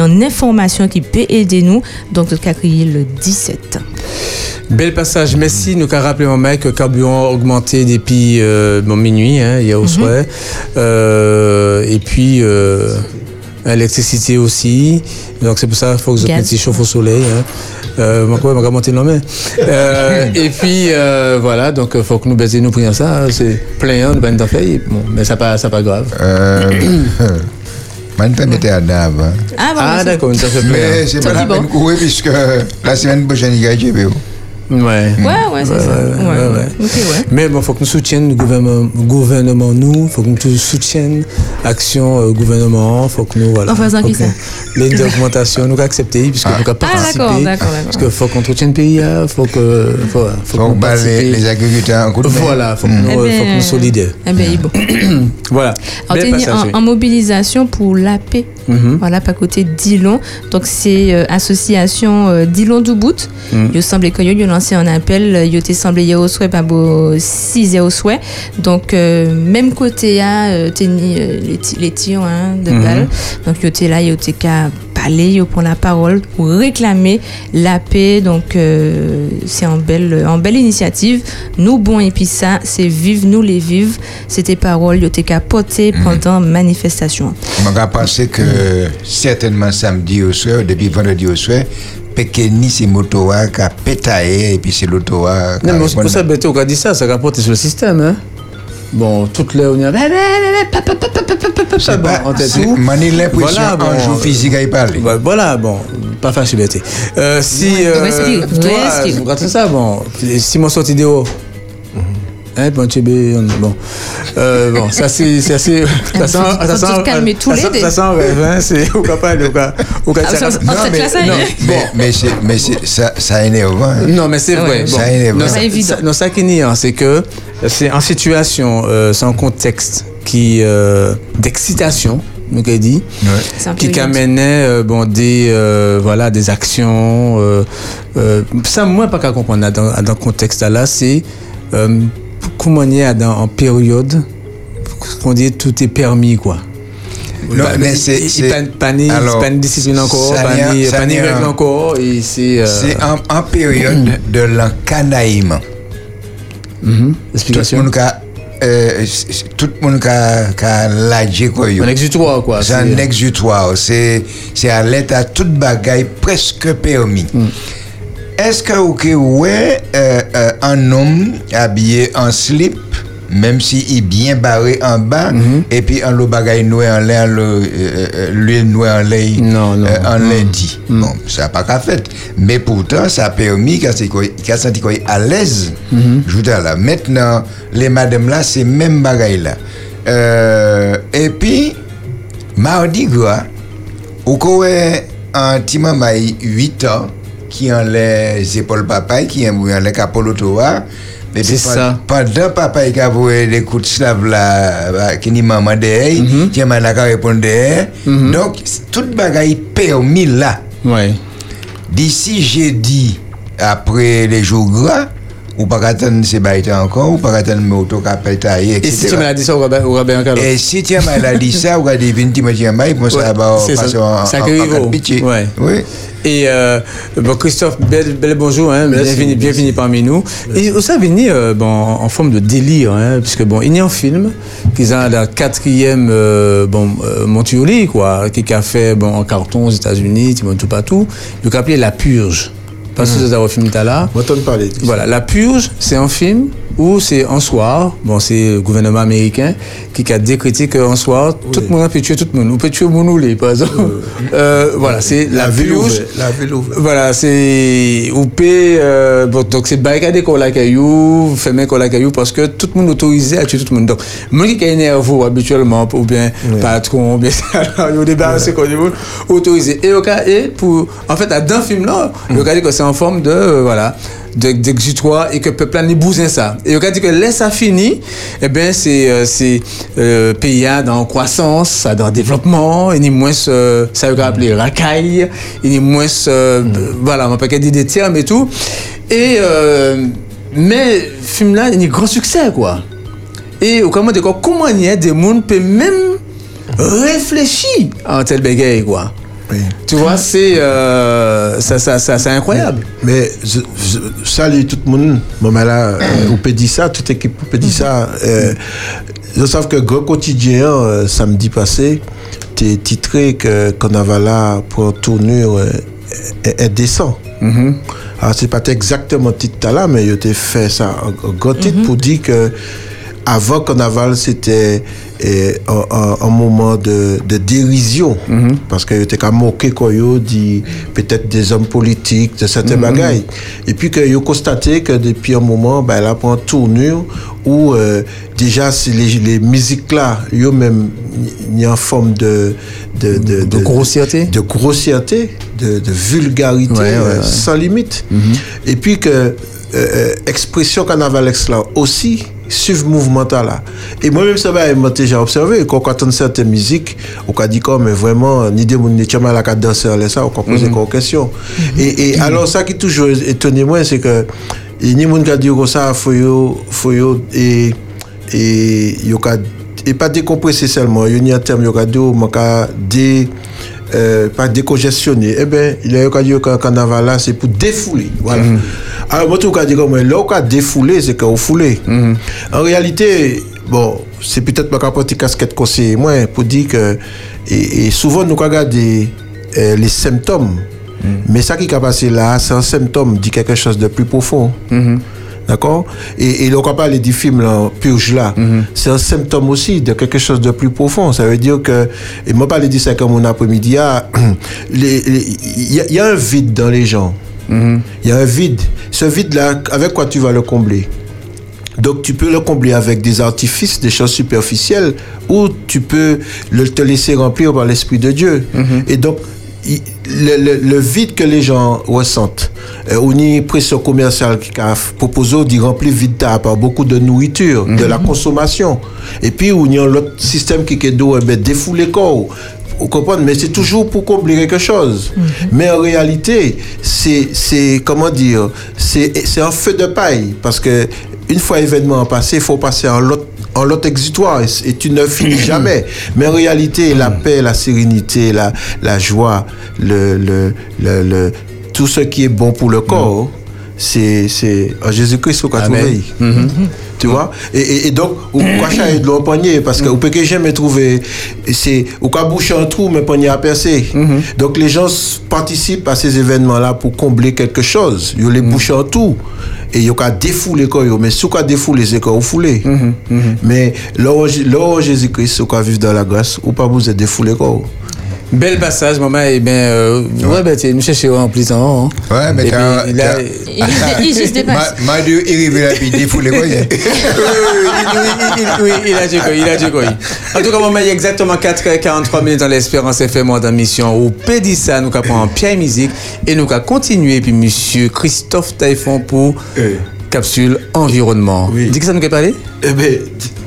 a une information qui peut aider nous, donc, vous crié le 17. Bel passage. Merci. Nous avons rappelé mon mec que le carburant a augmenté depuis euh, bon, minuit, hein, hier au soir. Euh, et puis, euh, l'électricité aussi. Donc, c'est pour ça qu'il faut que je mette chauffe au soleil. Hein. Euh, moi, quoi, m'a monté le nom. Euh, et puis, euh, voilà. Donc, il faut que nous baisions nous prions ça. hein. C'est plein, hein, nous venons d'en faire. Bon, mais ça pas, ça pas grave. Euh, pas mettre à Dave. hein. Ah, bon, Ah, d'accord, ça fait plein. Mais c'est pas la peine de courir puisque la semaine prochaine, il y a GBO. Ouais. Ouais, ouais, c'est Ouais, ça. ouais, Ouais, ouais, ouais. Ok, ouais. Mais bon, faut que nous soutiennions le gouvernement, le gouvernement nous, faut que nous soutiennions l'action euh, gouvernement, faut que nous voilà. En faisant faut qui que ça? Les d'augmentation, nous accepter puisque nous avons Ah, participer. d'accord, d'accord, d'accord. Parce que faut qu'on soutienne le pays, hein, faut que faut, faut Faut qu'on que bah, les, les agriculteurs en coup de main. Voilà, faut que Mm. nous, Eh euh, faut que nous solidaires. Eh bien, il est bon. Voilà. Alors, Bel t'es passage, en, oui. en mobilisation pour la paix. Mhm. Voilà, pas côté Dillon. Donc, c'est euh, association euh, Dillon Doubout. Mhm. Il semble que yo lancé un appel. euh, Il était semblé hier au souhait, pas beau 6 au souhait. Donc, euh, même côté à euh, teni, euh, les, ti- les tirs hein, de Mhm. balles. Donc, il était là, il était parler, il prend la parole pour réclamer la paix. Donc, euh, c'est en belle, en belle initiative. Nous, bon, et puis ça, c'est vive, nous les vives. C'était parole, il était qu'à porter pendant manifestation. On va penser que certainement samedi au soir, depuis vendredi au soir, Pekeni, c'est Motoa qui a pétaillé et puis c'est l'Otoa qui a Non, mais c'est pour ça. Beto, qu'on a dit ça, Bon, toutes les on y a. C'est Bon, ai l'impression Voilà, bon, un jour physique à y parler. Voilà, bon, pas bête. Euh, si, euh, toi, respire. vous regardez ça, bon, si mon sorti dehors, Hein, bon, tu es bien, bon. Euh, bon, ça c'est c'est assez. Ça sent, ça sent, calmer tous ça les. Ça sent rêve, hein. C'est au capable, au cas, au cas. Ah, ça- ça- fait, mais, ça non, mais, mais c'est, mais c'est, ça, ça énerve. hein. Non, mais c'est Ah vrai. ouais. Bon. Ça énerve. non, C'est ça, ça- non, ça qui nie, hein, c'est que c'est en situation, euh, c'est un contexte qui euh, d'excitation, nous qu'a dit, C'est un qui amenait euh, bon des euh, voilà des actions. euh, euh, ça moi pas qu'à comprendre dans dans le contexte là, c'est euh, comment on y est dans en période qu'on dit tout est permis quoi. Non, Pas- mais c'est- il- c'est- pas, ni discipline encore, pas a- règle encore, c'est. euh, en, en période de l'encanaillement. mhm, Tout le explication. monde a, euh, tout le monde a, lâché quoi. Un exutoire quoi. C'est un exutoire. C'est, à l'état toute bagaille presque permis. Est-ce que, ok, ouais, euh, euh, un homme habillé en slip, même s'il est bien barré en bas, et puis un lot bagaille noir en l'air, le, euh, l'huile noire en lait, Non, non. en lundi. Bon, ça n'a pas qu'à fait. Mais pourtant, ça a permis qu'il qu'il est à l'aise. Je vous dis là. Maintenant, les madames là, c'est même bagaille là. Euh, et puis, mardi gras, ou quoi un petit maman 8 ans qui a les épaules papaye, qui a les capots puis, C'est ça. Pendant papa il a voué des coups de slave là, bah, qui ni maman derrière, qui a mal à répondre derrière. Donc, toute bagaille permis là. Ouais. D'ici jeudi, après les jours gras, ou pas attendre ces bails encore, ou pas attendre mes autos qui taillé, Et si tu etc. m'as dit ça au Robert Ancalo Et si tu as maladie ça, ou as des 20 petits mailles, moi ça va c'est ça. passer en, pitié. Ouais. Oui. Et euh, bon, Christophe, bel, bel bonjour, hein, bienvenue, bienvenue parmi nous. Et ça venu euh, bon, en forme de délire, hein, puisque bon, il y a un film qui est la quatrième euh, bon, euh, Montioli, quoi, qui a fait bon, en carton aux États-Unis, tout tout partout, a appelé La Purge. Parce que c'est un film là. Moi, t'en parler. Voilà, La Purge, c'est un film où c'est un soir, bon, c'est le gouvernement américain qui a décrété qu'un soir, tout le monde peut tuer tout le monde. On peut tuer Monoulé, par exemple. Euh, voilà, c'est la, La ville ouverte. La ville ouverte. Voilà, c'est ou euh, bon, donc c'est barricade qu'on la caillou, fermer qu'on la caillou parce que tout le monde autorisé à tuer tout le monde. Donc, moi qui est nerveux habituellement ou bien patron, ou bien il débarrassé qu'on dit autorisé. Et au cas et pour en fait dans le film là, il a dit que c'est en forme de euh, voilà de- d'exutoire et que le peuple n'est bousin ça. Et il a dit que laisse ça fini, eh bien c'est euh, c'est euh, pays dans croissance, dans développement, et ni moins euh, ça il a appelé racaille, et ni moins euh, voilà, on peut pas dire des termes et tout. Et euh, mais film là, il y a un grand succès quoi. Et au comment dire comment il y a des gens peut même réfléchir à un tel bégay quoi. Oui. Tu vois, c'est euh, ça, ça, ça, c'est incroyable. Mais je, je salue tout le monde. Bon, mais là, euh, on peut dire ça, toute équipe peut dire ça. Euh, je sais que Gros Quotidien, euh, samedi passé, t'es titré que Carnaval pour tournure est, décent. Alors, c'est pas exactement le titre là, mais il a fait ça en gros titre pour dire que avant Carnaval, c'était eh, un, un- un moment de, de dérision. Parce qu'il était qu'à moquer quoi, yo, dit peut-être des hommes politiques, de certains bagailles. Et puis qu'il a constaté que depuis un moment, ben, elle une tournure où euh, déjà les, les musiques là, yo même, il y a une forme de, de, de, De grossièreté. de grossièreté, de, vulgarité Ouais, ouais, euh, ouais. sans limite. Et puis que euh, euh, expression carnavalex là aussi suivre mouvement là. Et moi-même, ça moi déjà observé, quand on entend certaines musiques, on a dit comme vraiment, ni des ni de la qu'à danser ça, on a posé une question. Et, et alors, ça qui toujours étonné moi, c'est que, ni monde qui a dit comme ça, faut yo, faut yo, et, et, yo ka- et pas décompresser seulement, il y a un terme, yo ka dit, man ka dé, euh, pas décongestionner. Eh bien, il y a que le carnaval là, c'est pour défouler. Voilà. Alors, moi, tout cas, dit comme, là, on a défoulé, c'est qu'on foulé. En réalité, bon, c'est peut-être ma capote casquette conseiller, moi, pour dire que, et, et souvent, nous regardons euh, les symptômes. Mais ça qui est passé là, c'est un symptôme dit quelque chose de plus profond. D'accord Et, et le parler du film là, Purge là, c'est un symptôme aussi de quelque chose de plus profond. Ça veut dire que, et moi parler de ça comme mon après-midi, ah, il y, a- il y a un vide dans les gens. Il y a un vide. Ce vide là, avec quoi tu vas le combler? Donc tu peux le combler avec des artifices, des choses superficielles, ou tu peux le, te laisser remplir par l'Esprit de Dieu. Et donc, le, le- le vide que les gens ressentent, euh, on y pression commerciale qui a proposé d'y remplir vide par beaucoup de nourriture, de la consommation. Et puis, on y a l'autre système qui est d'eau, eh ben, défouler corps. Vous comprenez? Mais c'est toujours pour combler quelque chose. Mais en réalité, c'est, comment dire, c'est, c'est un feu de paille. Parce que une fois l'événement passé, il faut passer en l'autre en l'autre exutoire et, tu ne finis jamais. Mais en réalité, la paix, la sérénité, la, la joie, le, le, le, le- tout ce qui est bon pour le corps, c'est, c'est en Jésus-Christ qu'on a trouvé. Tu vois? Et, et, et donc, ou cacher de l'eau poignet? Parce que vous pouvez jamais trouver, c'est, ou qu'à boucher un trou, mais poignet à percer. Donc, les gens participent à ces événements-là pour combler quelque chose. Ils les bouchent en tout. Et ont qu'à défouler quoi, yo. mais si vous défouler, c'est quoi, vous foulez. Mais lors lors Jésus-Christ, vous vivre dans la grâce, ou pas vous êtes défoulé. Bel passage, maman. Eh bien, euh, ouais, ben, tu nous en plus hein. Ouais, mais Et là, quand- Il, il juste dépasse. Ma, Dieu, il arrive là, puis il défoule hein. oui, oui, oui, il- oui, il a dit quoi, il a dit quoi. En tout cas, maman, il y a exactement 4h43 minutes dans l'Espérance FM dans mission où Pédissa nous prend en pierre musique et nous avons continué puis monsieur Christophe Taïfon pour Eh. capsule environnement. Oui. Dis que ça nous a parlé Eh bien,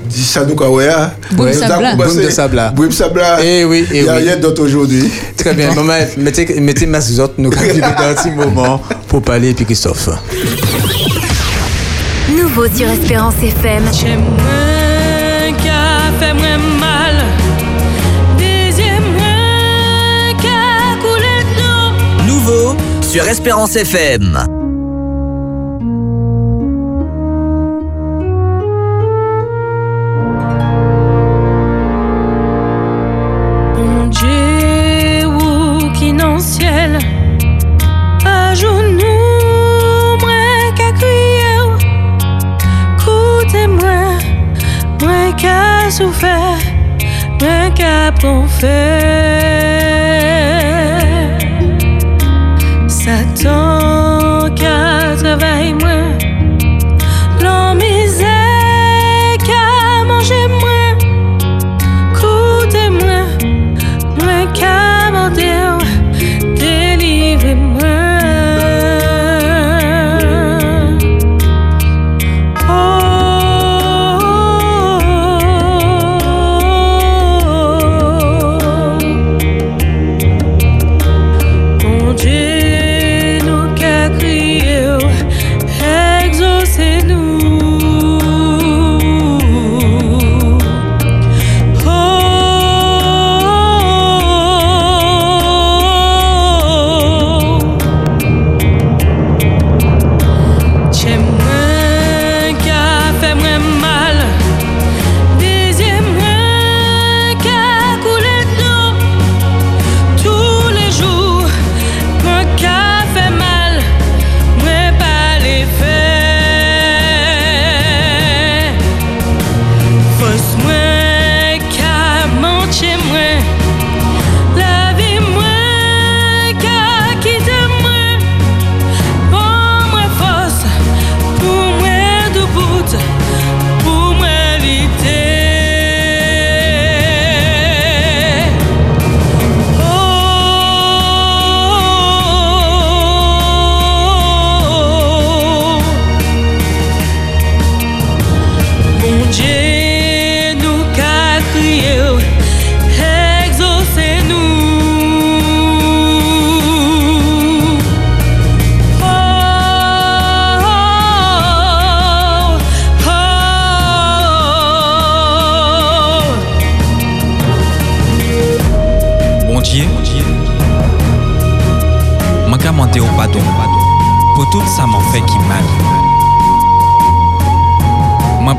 dis ça nous quoi, ouais. hein. Boum. Sabla. Boum de Sabla. Boum Sabla. Eh oui, eh Il n'y a oui. rien d'autre aujourd'hui. Très bien, maman, mettez, mettez ma autres, nous avons un petit moment pour parler et puis Christophe. Nouveau sur Espérance FM. J'aime moins qu'à fait moins mal. Deuxième moins qu'à couler de l'eau. Nouveau sur Espérance FM. Souffert, moi qu'à bon faire.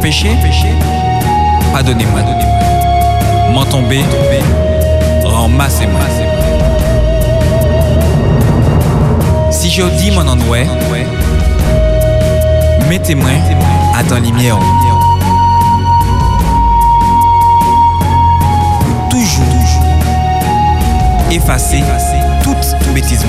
Péché, pardonnez-moi. M'en tomber, ramassez-moi. Si je dis mon ennoué, mettez-moi à dans lumière. Toujours, effacer toute bêtise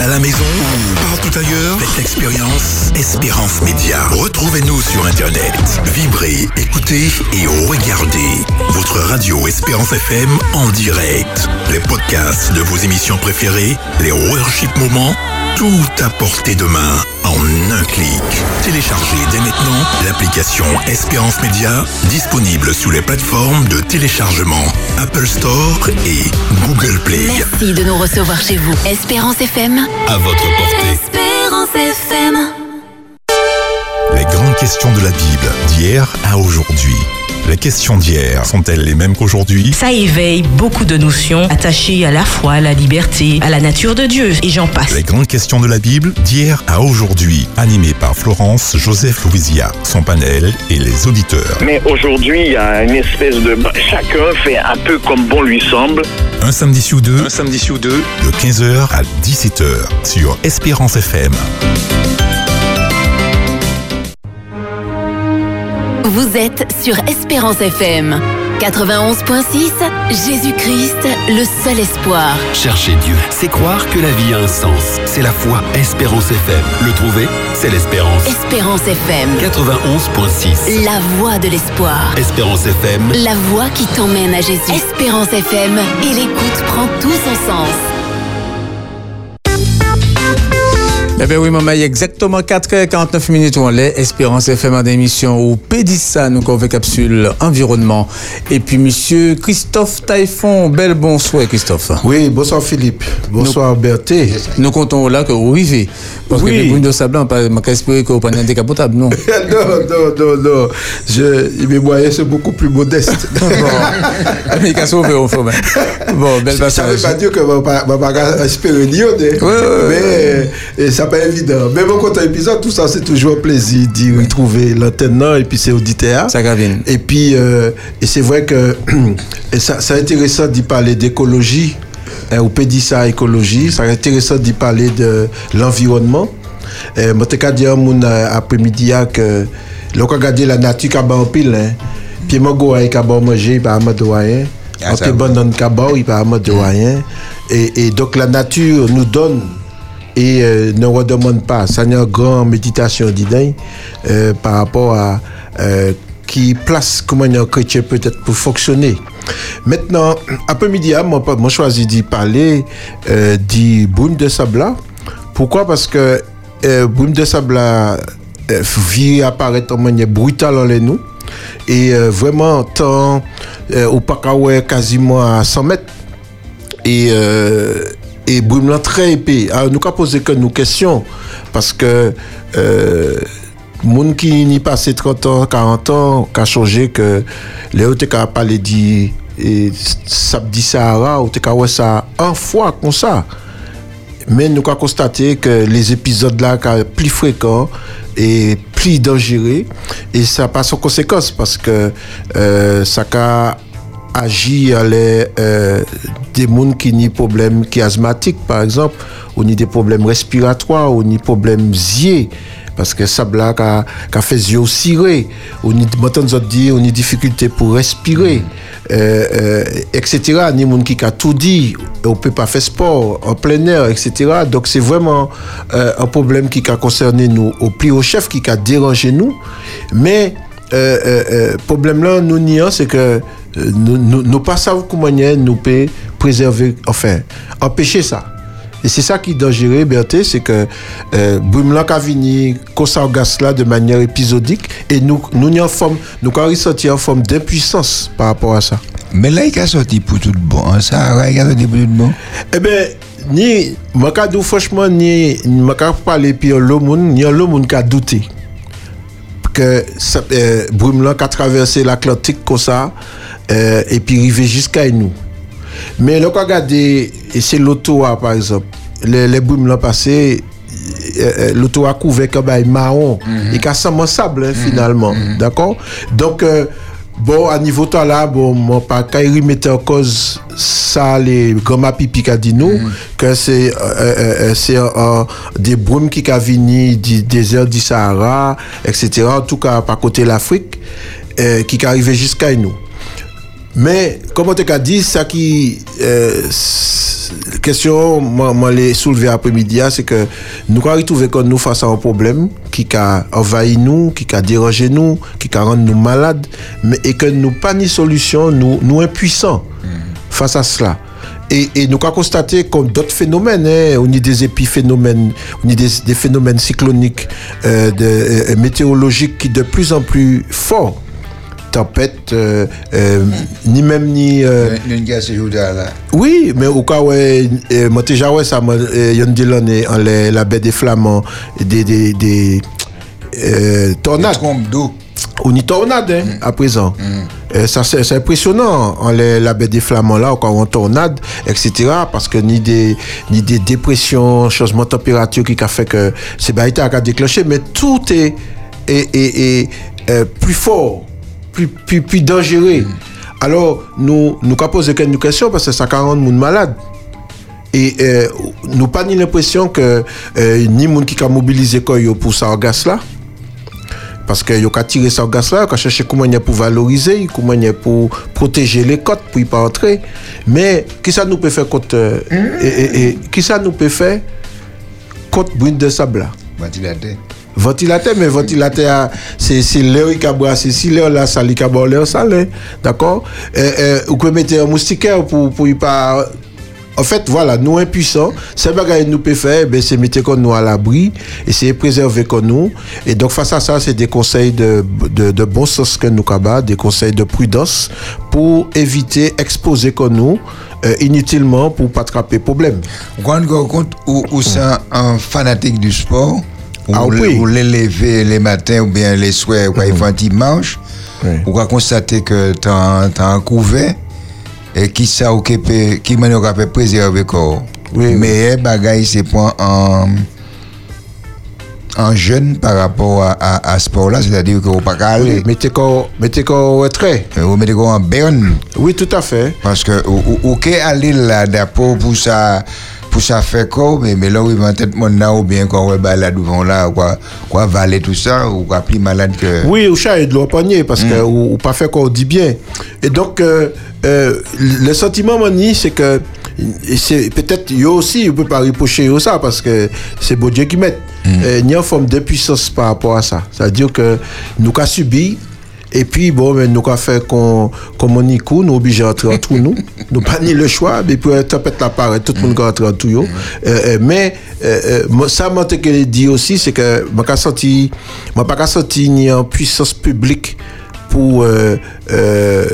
à la maison ou partout ailleurs, faites l'expérience Espérance Média. Retrouvez-nous sur Internet. Vibrez, écoutez et regardez votre radio Espérance FM en direct. Les podcasts de vos émissions préférées, les worship moments, tout à portée de main en un clic. Téléchargez dès maintenant l'application Espérance Média disponible sous les plateformes de téléchargement Apple Store et Google Play. Merci de nous recevoir chez vous. Espérance FM. À votre portée. Espérance FM. Les grandes questions de la Bible, d'hier à aujourd'hui. Les questions d'hier sont-elles les mêmes qu'aujourd'hui? Ça éveille beaucoup de notions attachées à la foi, à la liberté, à la nature de Dieu, et j'en passe. Les grandes questions de la Bible, d'hier à aujourd'hui, animées par Florence Joseph Louisia, son panel et les auditeurs. Mais aujourd'hui, il y a une espèce de... Chacun fait un peu comme bon lui semble. Un samedi sur deux, un samedi sur deux, de 15h à 17h sur Espérance FM. Vous êtes sur Espérance FM. 91.6, Jésus-Christ, le seul espoir. Chercher Dieu, c'est croire que la vie a un sens. C'est la foi Espérance FM. Le trouver, c'est l'espérance. Espérance FM. 91.6. La voix de l'espoir. Espérance FM. La voix qui t'emmène à Jésus. Espérance FM. Et l'écoute prend tout son sens. Eh bien oui, maman, il y a exactement 4h49 minutes où on l'est. Espérance FM en émission où Pédissa nous convoque capsule environnement. Et puis monsieur Christophe Taïfon, bel bonsoir Christophe. Oui, bonsoir Philippe. Bonsoir Berthé. Nous comptons là que vous vivez. Parce Oui. que les bouines de sable, on peut espérer que vous un décapotable, non? non, non, non, non. Je, mes moyens sont beaucoup plus modestes. Mais qu'à sauver, on fait. Bon, bel Ça ne veut passage. pas dire que je ne vais pas espérer Lyon, mais euh, et ça pas évident. Mais bon, quand épisode, tout ça, c'est toujours un plaisir d'y retrouver l'antenne et puis c'est auditeur. Ça gravine. Et puis, euh, et c'est vrai que ça, c'est intéressant d'y parler d'écologie, hein, ou pédissa écologie, c'est intéressant d'y parler de l'environnement. Euh, Moi, je dire mon euh, après-midi hein, que lorsqu'on regarde la nature a en pile, hein, puis moi, je vais manger, de rien. Ah, On ça te bonne dans le cabot, il pas de rien. Et donc, la nature nous donne et euh, ne redemande pas. Ça une grande méditation d'idées euh, par rapport à euh, qui place comment un chrétien peut-être pour fonctionner. Maintenant, après-midi, hein, moi, moi choisi d'y parler euh, du boom de Sabla. Pourquoi? Parce que euh, boom de Sabla vit apparaître de manière brutale en les nous. Et vraiment, tant au Pakaoué, quasiment à 100 mètres. Et, et là très épais. Alors, nous avons posé que nos questions parce que euh, monde qui n'y passé 30 ans, 40 ans, qui a changé que les autres qui parlé dit Sabdi Sahara, ou ka ouais ça un fois comme ça. Mais nous avons constaté que les épisodes là sont plus fréquents et plus dangereux et ça passe en conséquence parce que euh, ça a agi à les euh, des gens qui ont des problèmes qui asthmatiques par exemple ou ni des problèmes respiratoires ou ni problèmes ziers parce que ça là qu'a qu'a fait yeux ciré ou ni m'entend nous dire ou ni difficulté pour respirer euh, euh, etc ni monde qui a tout dit on peut pas faire sport en plein air etc donc c'est vraiment euh, un problème qui a concerné nous au plus haut chef qui a dérangé nous. Mais euh, problème là nous nions c'est que nous, nous, nous pas savons comment nous peut préserver enfin empêcher ça et c'est ça qui est dangereux, c'est que euh, Brumlan a venu gas là de manière épisodique et nous nous en forme, nous en forme d'impuissance par rapport à ça. Mais là, il a sorti pour tout bon. hein, Ça, il a sorti pour tout bon. Eh bien, ni, moi, franchement, ni, moi, parler puis le monde, ni monde qui a douté que euh, a traversé l'Atlantique comme ça euh, et puis arrivé jusqu'à nous. Mais là, quand regardez, c'est l'auto par exemple, les, les Brumelan passés, euh, euh, l'auto a couvert comme un marron et qui a sans sable hein, finalement. D'accord? Donc, euh, bon, à niveau temps là, bon, mon quand il mettait en cause ça, les grands pipi qu'a dit nous, que c'est des brumes qui a venu du désert du Sahara, etc. En tout cas, par côté l'Afrique, euh, qui est arrivé jusqu'à nous. Mais, comme on t'a dit, ça qui. Euh, question, moi, les soulever après-midi, hein, c'est que nous avons retrouvé que nous face à un problème qui a envahi nous, qui a dérangé nous, qui a rendu nous malades, mais, et que nous pas ni solution, nous, nous impuissants face à cela. Et, et nous avons constaté comme d'autres phénomènes, hein, des épiphénomènes, on des, des phénomènes cycloniques, euh, euh, météorologiques qui de plus en plus forts. Tempête, euh, euh, ni même ni. euh, là. oui, mais au cas où, moi déjà, ouais, ça m'a, yon dit là, en la, baie des Flamands, des, des, des euh, tornades. d'eau. On y tornade, hein, à présent. Euh, ça, c'est impressionnant, en la, la baie des Flamands là, quand on tornade, etc., parce que ni des, ni des dépressions, changement de température qui a fait que c'est bah, été à déclencher, mais tout est, est, est- est, euh, plus fort, plus, plus, plus dangereux. Alors, nous, nous posé quelques questions parce que ça rend monde malade. Et euh, nous pas ni l'impression que euh, ni monde qui a mobilisé pour ça gaz là. Parce que yo ka tiré ça gaz là, ka chercher comment y a pour valoriser, comment y a pour protéger les côtes pour y pas entrer. Mais qui ça nous peut faire contre euh, et, et- et qui ça nous peut faire contre brune de sable là? Ventilateur. Mais ventilateur, c'est l'air qui a brassé. Si l'air là, ça, a bon l'air salé. D'accord? Euh, euh, Vous pouvez mettre un moustiquaire pour, y pas. En fait, voilà, nous impuissants, c'est bagaille nous peut faire, ben, c'est mettre comme nous à l'abri, et c'est préserver comme nous. Et donc, face à ça, c'est des conseils de, de, de bon sens que nous cabas, des conseils de prudence pour éviter exposer comme nous euh, inutilement pour pas attraper problème. Rendez compte où, où c'est un fanatique du sport? Ah vous oui. les les matins ou bien les soirs, faut un dimanche, vous va constater que tu as, un couvert et qui ça ou qui maintenant peut préserver corps. Mais bagaille c'est point en en jeune par rapport à, à, à ce sport-là, c'est-à-dire que vous pas aller. mettez corps au retrait. Vous mettez corps en berne. Oui, tout à fait. Parce que ou, ou, ou aller là d'apport pour ça pour ça faire quoi mais, mais là où il va tête mon là ou bien quand on va là devant là quoi quoi valer tout ça ou quoi plus malade que Oui, ou chat et de l'eau panier parce que ou, ou pas fait qu'on dit bien. Et donc euh, euh, le sentiment mani c'est que c'est peut-être yo aussi on peut pas reprocher yo ça parce que c'est beau Dieu qui met. Euh, Il y a une forme de puissance par rapport à ça. C'est-à-dire que nous qu'a subi et puis bon mais nous qu'a fait qu'on comme on y nous obligés d'entrer entre nous. Nous pas ni le choix mais pour tempête la part tout le monde rentre en tout yo. Euh, euh, mais euh, euh, moi, ça m'a que dit aussi c'est que qu'a senti moi pas senti ni en puissance publique pour euh, euh,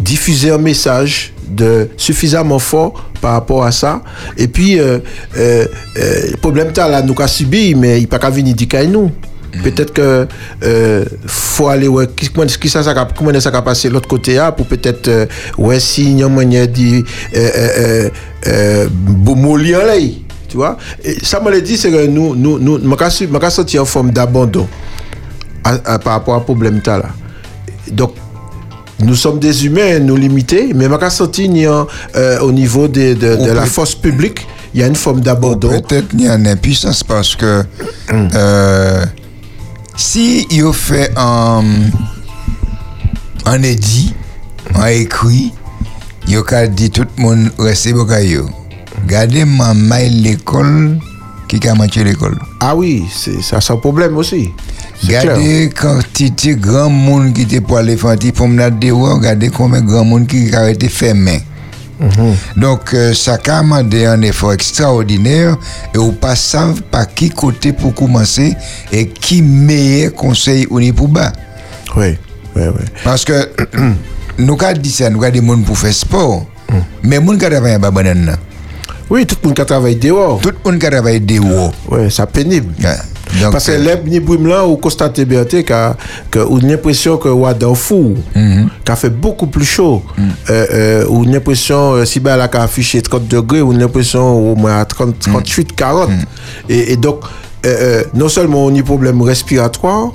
diffuser un message de suffisamment fort par rapport à ça et puis euh, euh, euh, le problème là nous qu'a subi mais il pas qu'à venir dire nous Peut-être que euh, faut aller ouais qui comment qui ça ça cap- comment ça va passer l'autre côté là pour peut-être euh, ouais si y a moyen dit euh, euh, euh, tu vois. Et ça me dit c'est que nous nous nous m'a senti en forme d'abandon par rapport à problème là. Donc nous sommes des humains, nous limités, mais ma senti euh, au niveau de, de, de la force publique, il y a une forme d'abandon. Peut-être il y a une impuissance parce que euh, si il fait un, un édit, un écrit, il a dit tout le monde restez au caillou. Gardez ma maille l'école qui a manqué l'école. Ah oui, c'est ça, c'est un problème aussi. Gardez quantité grand monde qui était pour aller faire une promenade dehors, regardez combien grand monde qui fermé. Donc, euh, ça a demandé un effort extraordinaire et on pas savent par qui côté pour commencer et qui meilleur conseil on est pour bas. Oui, oui, oui. Parce que nous avons dit ça, nous avons des gens pour faire sport, mais les gens qui travaillent en banane. Oui, tout le monde qui travaille dehors. Tout le monde qui travaille dehors. Oui, c'est pénible. Donc, Parce que euh, les ni là, on constate bien que, que a l'impression que on dans fou, qui a fait beaucoup plus chaud. Euh, euh, on a l'impression, euh, si ben là, qui a affiché 30 degrés, on a l'impression au moins à 30, 38, 40. Et, et donc, euh, euh, non seulement on a problème respiratoire,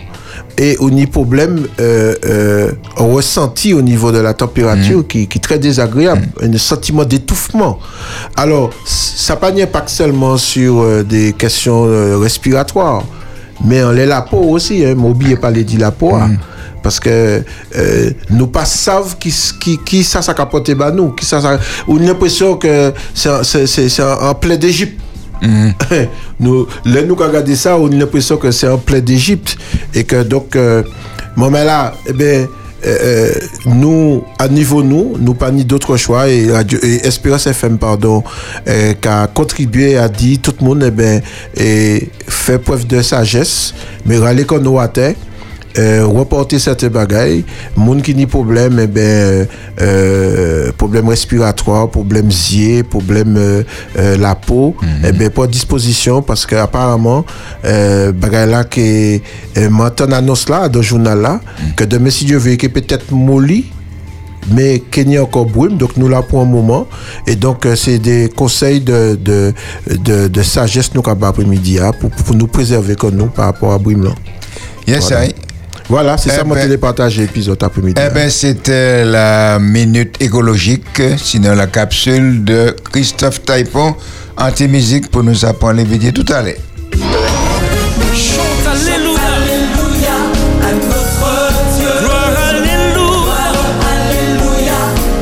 et on a problème euh, euh, ressenti au niveau de la température qui, qui est très désagréable, un sentiment d'étouffement. Alors, ça pas pas seulement sur des questions respiratoires, mais on les la peau aussi, hein, m'oubliez pas les dit la peau, hein. parce que euh, nous pas savent qui, qui, qui ça ça capote bah nous, qui ça, ça on a l'impression que c'est en plein d'Égypte. nous, là, nous, quand on ça, on a l'impression que c'est en plein d'Égypte. Et que donc, euh, là, eh euh, euh, nous, à niveau nous, nous pas ni d'autres choix et, Espérance FM, pardon, euh, qui a contribué à dire tout le monde, eh et fait preuve de sagesse, mais râler qu'on nous reporter certains bagailles, monde qui ni problème, eh ben, euh, euh, problème respiratoire, problème zier, problème euh, euh, la peau, eh ben, pas disposition parce que apparemment, euh, bagaille là qui euh, m'entend annonce là, dans le journal là, que demain si Dieu veut, qu'il peut-être molli, mais Kenya encore brume, donc nous là pour un moment. Et donc, euh, c'est des conseils de, de, de, de sagesse nous qu'à après-midi hein, pour, pour nous préserver comme nous par rapport à brume là. Yes, voilà. I. Voilà, c'est Eh ça mon ben- télépartage épisode après-midi. Eh bien, c'était la minute écologique, sinon la capsule de Christophe Taipon, anti-musique pour nous apprendre les vidéos tout à l'heure. Chante Alléluia. à notre Dieu. Gloire Alléluia.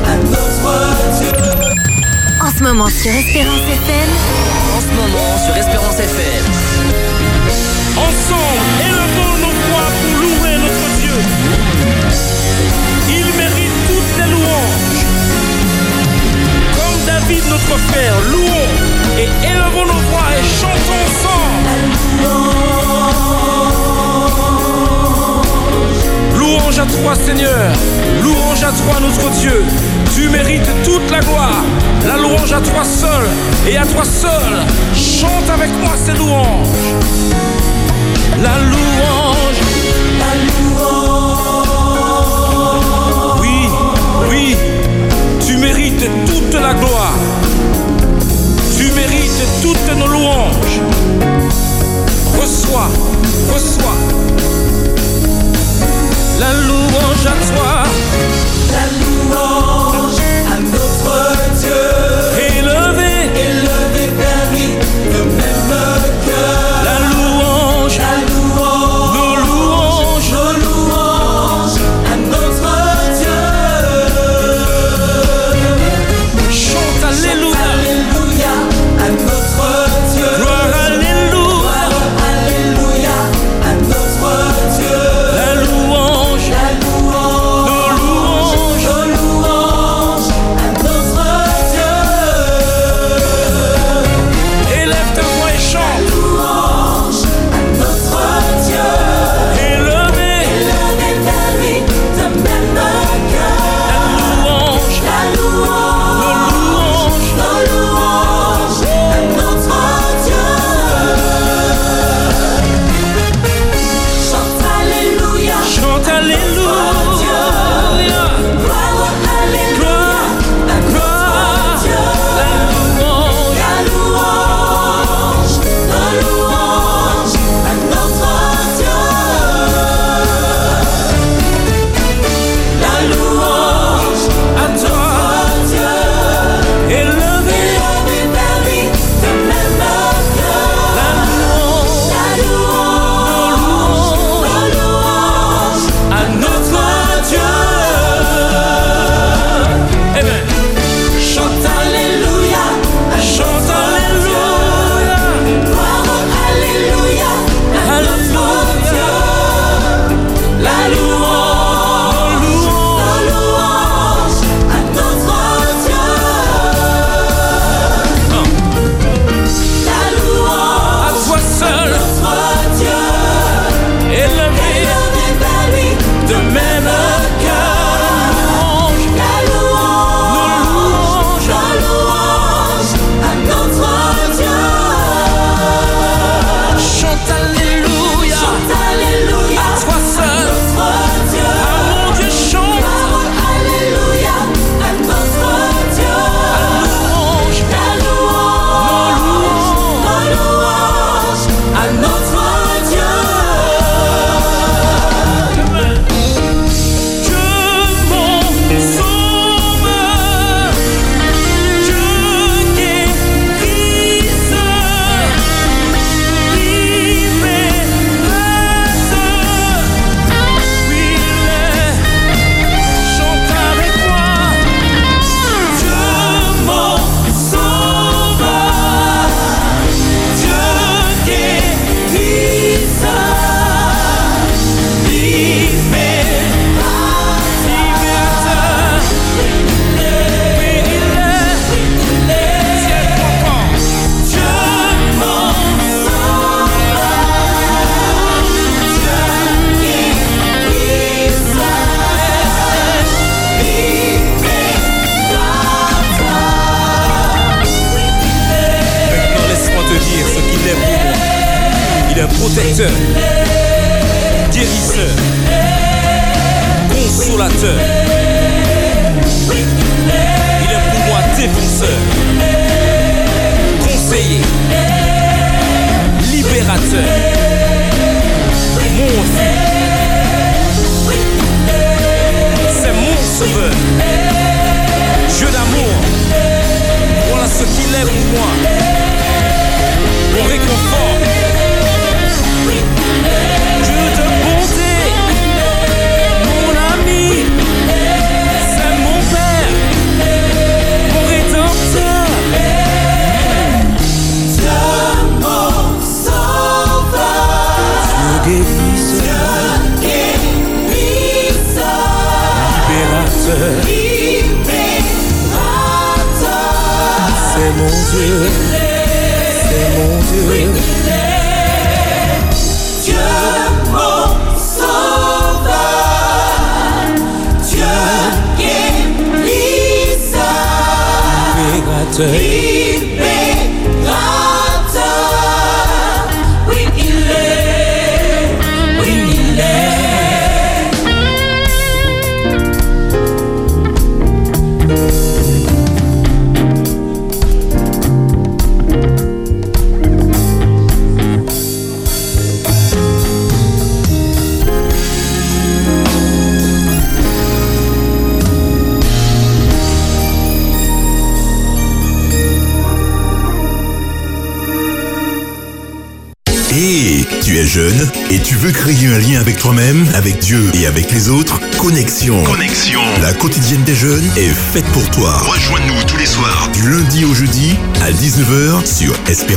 à notre Dieu. En ce moment sur Espérance FM, En ce moment sur Espérance FM. David, notre frère, louons et élevons nos voix et chantons ensemble. Louange à toi, Seigneur. Louange à toi, notre Dieu. Tu mérites toute la gloire. La louange à toi seul et à toi seul. Chante avec moi ces louanges. La louange, mérites toute la gloire. Tu mérites toutes nos louanges. Reçois, reçois. La louange à toi. La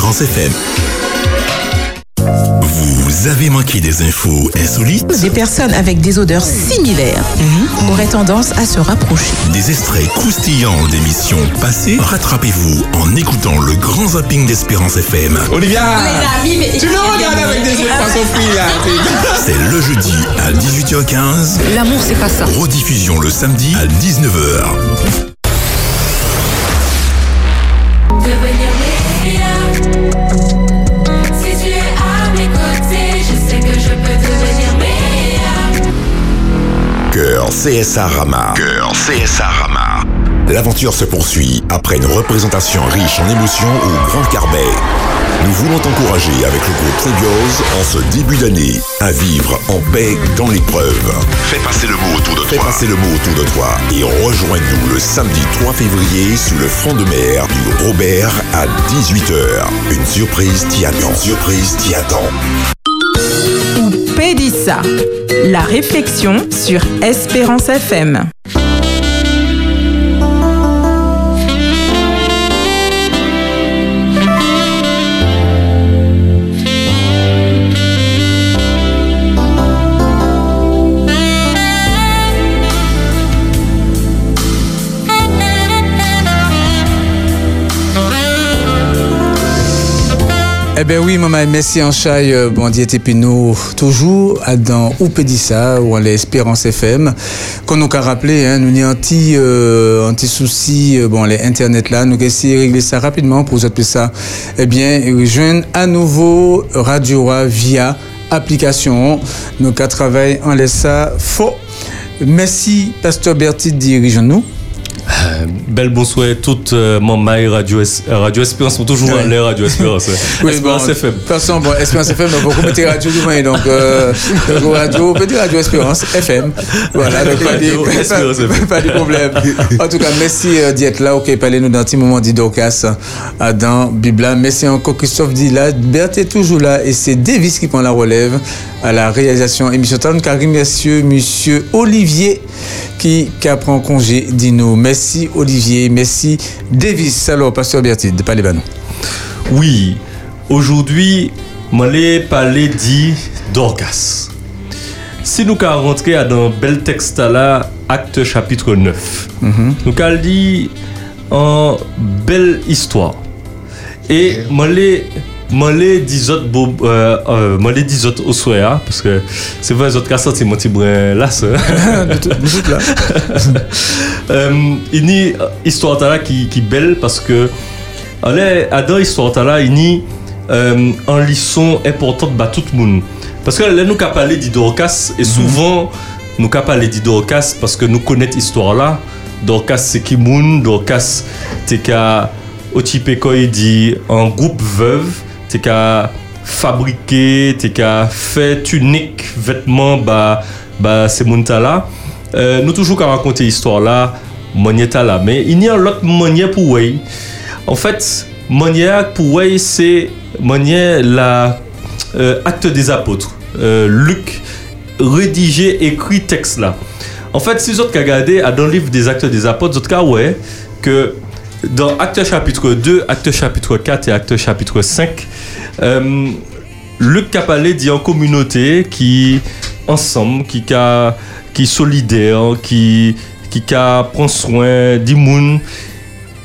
Espérance FM. Vous avez manqué des infos insolites? Des personnes avec des odeurs similaires auraient tendance à se rapprocher. Des extraits croustillants d'émissions passées Rattrapez-vous en écoutant le grand zapping d'Espérance FM. Olivia Tu me regardes avec des yeux frit là C'est le jeudi à 18h15. L'amour, c'est pas ça. Rediffusion le samedi à 19h. Cœur CSA Rama. Cœur CSA Rama. L'aventure se poursuit après une représentation riche en émotions au Grand Carbet. Nous voulons t'encourager avec le groupe Sébiose en ce début d'année à vivre en paix dans l'épreuve. Fais passer le mot autour de toi. Fais passer le mot autour de toi et rejoins-nous le samedi 3 février sous le front de mer du Robert à 18h. Une surprise t'y attend. Une surprise t'y attend. Ou Pédissa, la réflexion sur Espérance FM. Eh bien oui, maman, merci en chai, euh, bon, puis nous, toujours dans Oupédissa, ou à l'Espérance FM, qu'on nous a rappelé, hein, nous n'y anti, euh, anti souci, euh, bon, les internet là, nous essayons de régler ça rapidement pour vous appeler ça. Eh bien, rejoindre à nouveau Radio via application. Nous qu'à travailler en laisse ça faux. Merci, Pasteur Berti, dirigeons-nous. Euh, Belle bonsoir toute euh, mon mail Radio, Es- euh, Radio Espérance, sont toujours Ouais. l'air Radio Espérance. Oui, Espérance bon, FM. De toute façon, bon, Espérance FM, donc, beaucoup mettez radio du moins, donc, euh, donc, radio, petit radio Espérance FM. Voilà, donc, pas, de- Radio pas- pas de problème. En tout cas, merci euh, d'être là, ok, parlez-nous d'un petit moment d'Idocas dans Bibla. Merci encore Christophe dit là, Berthe est toujours là, et c'est Davis qui prend la relève à la réalisation émission Tan Karim, monsieur, monsieur Olivier qui, qui prend congé, dis-nous. Merci Olivier, merci Davis. Alors, Pasteur Bertie, de parler nous. Oui, aujourd'hui, je vais parler dit Dorcas. Si nous allons rentrer dans bel texte là, acte chapitre 9, nous allons dire en belle histoire. Et je vais les 10 autres beau- euh, euh, moi les 10 autres au hein, parce que c'est vrai les autres mon petit brin là ça euh, il y a histoire là qui qui belle parce que allez dans histoire là il y a euh, leçon importante bah tout le monde. Parce que là, nous avons parlé et souvent, nous avons parlé parce que nous connaissons l'histoire là. Dorcas, c'est qui moun, Dorcas, c'est qu'à Otipekoi dit en groupe veuve, c'est qu'à fabriquer, t'es qu'à faire tunique, vêtements, bah, bah, ces moun là. Euh, nous toujours qu'à raconter l'histoire là, manière là. Mais il y a l'autre manière pour ouais. En fait, manière pour ouais, c'est manière la euh, acte des apôtres. Euh, Luc rédigé, écrit texte là. En fait, si vous avez regardé dans le livre des actes des apôtres, vous avez ouais que dans Acte chapitre 2, Acte chapitre 4 et Acte chapitre 5, euh, Luc Capalé dit en communauté qui ensemble, qui a, qui solidaire, qui qui a prend soin du monde.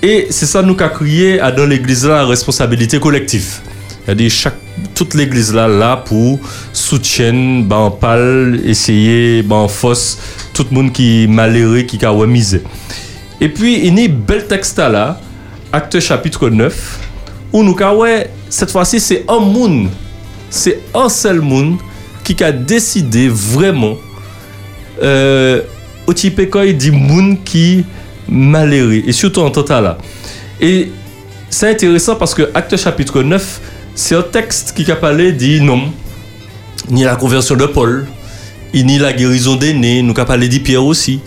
Et c'est ça nous qu'a crié à dans l'église là la responsabilité collective. C'est-à-dire chaque toute l'église là là pour soutien, ben pal, essayer, ben force tout le monde qui malheureux qui a misé. Et puis il y a un bel texte là, acte chapitre 9 où nous ouais cette fois-ci c'est un monde, c'est un seul monde qui a décidé vraiment euh, au type quoi il dit monde qui malheureux et surtout en total là. Et c'est intéressant parce que acte chapitre 9 c'est un texte qui a parlé dit non ni la conversion de Paul ni la guérison des nés. Nous a parlé de Pierre aussi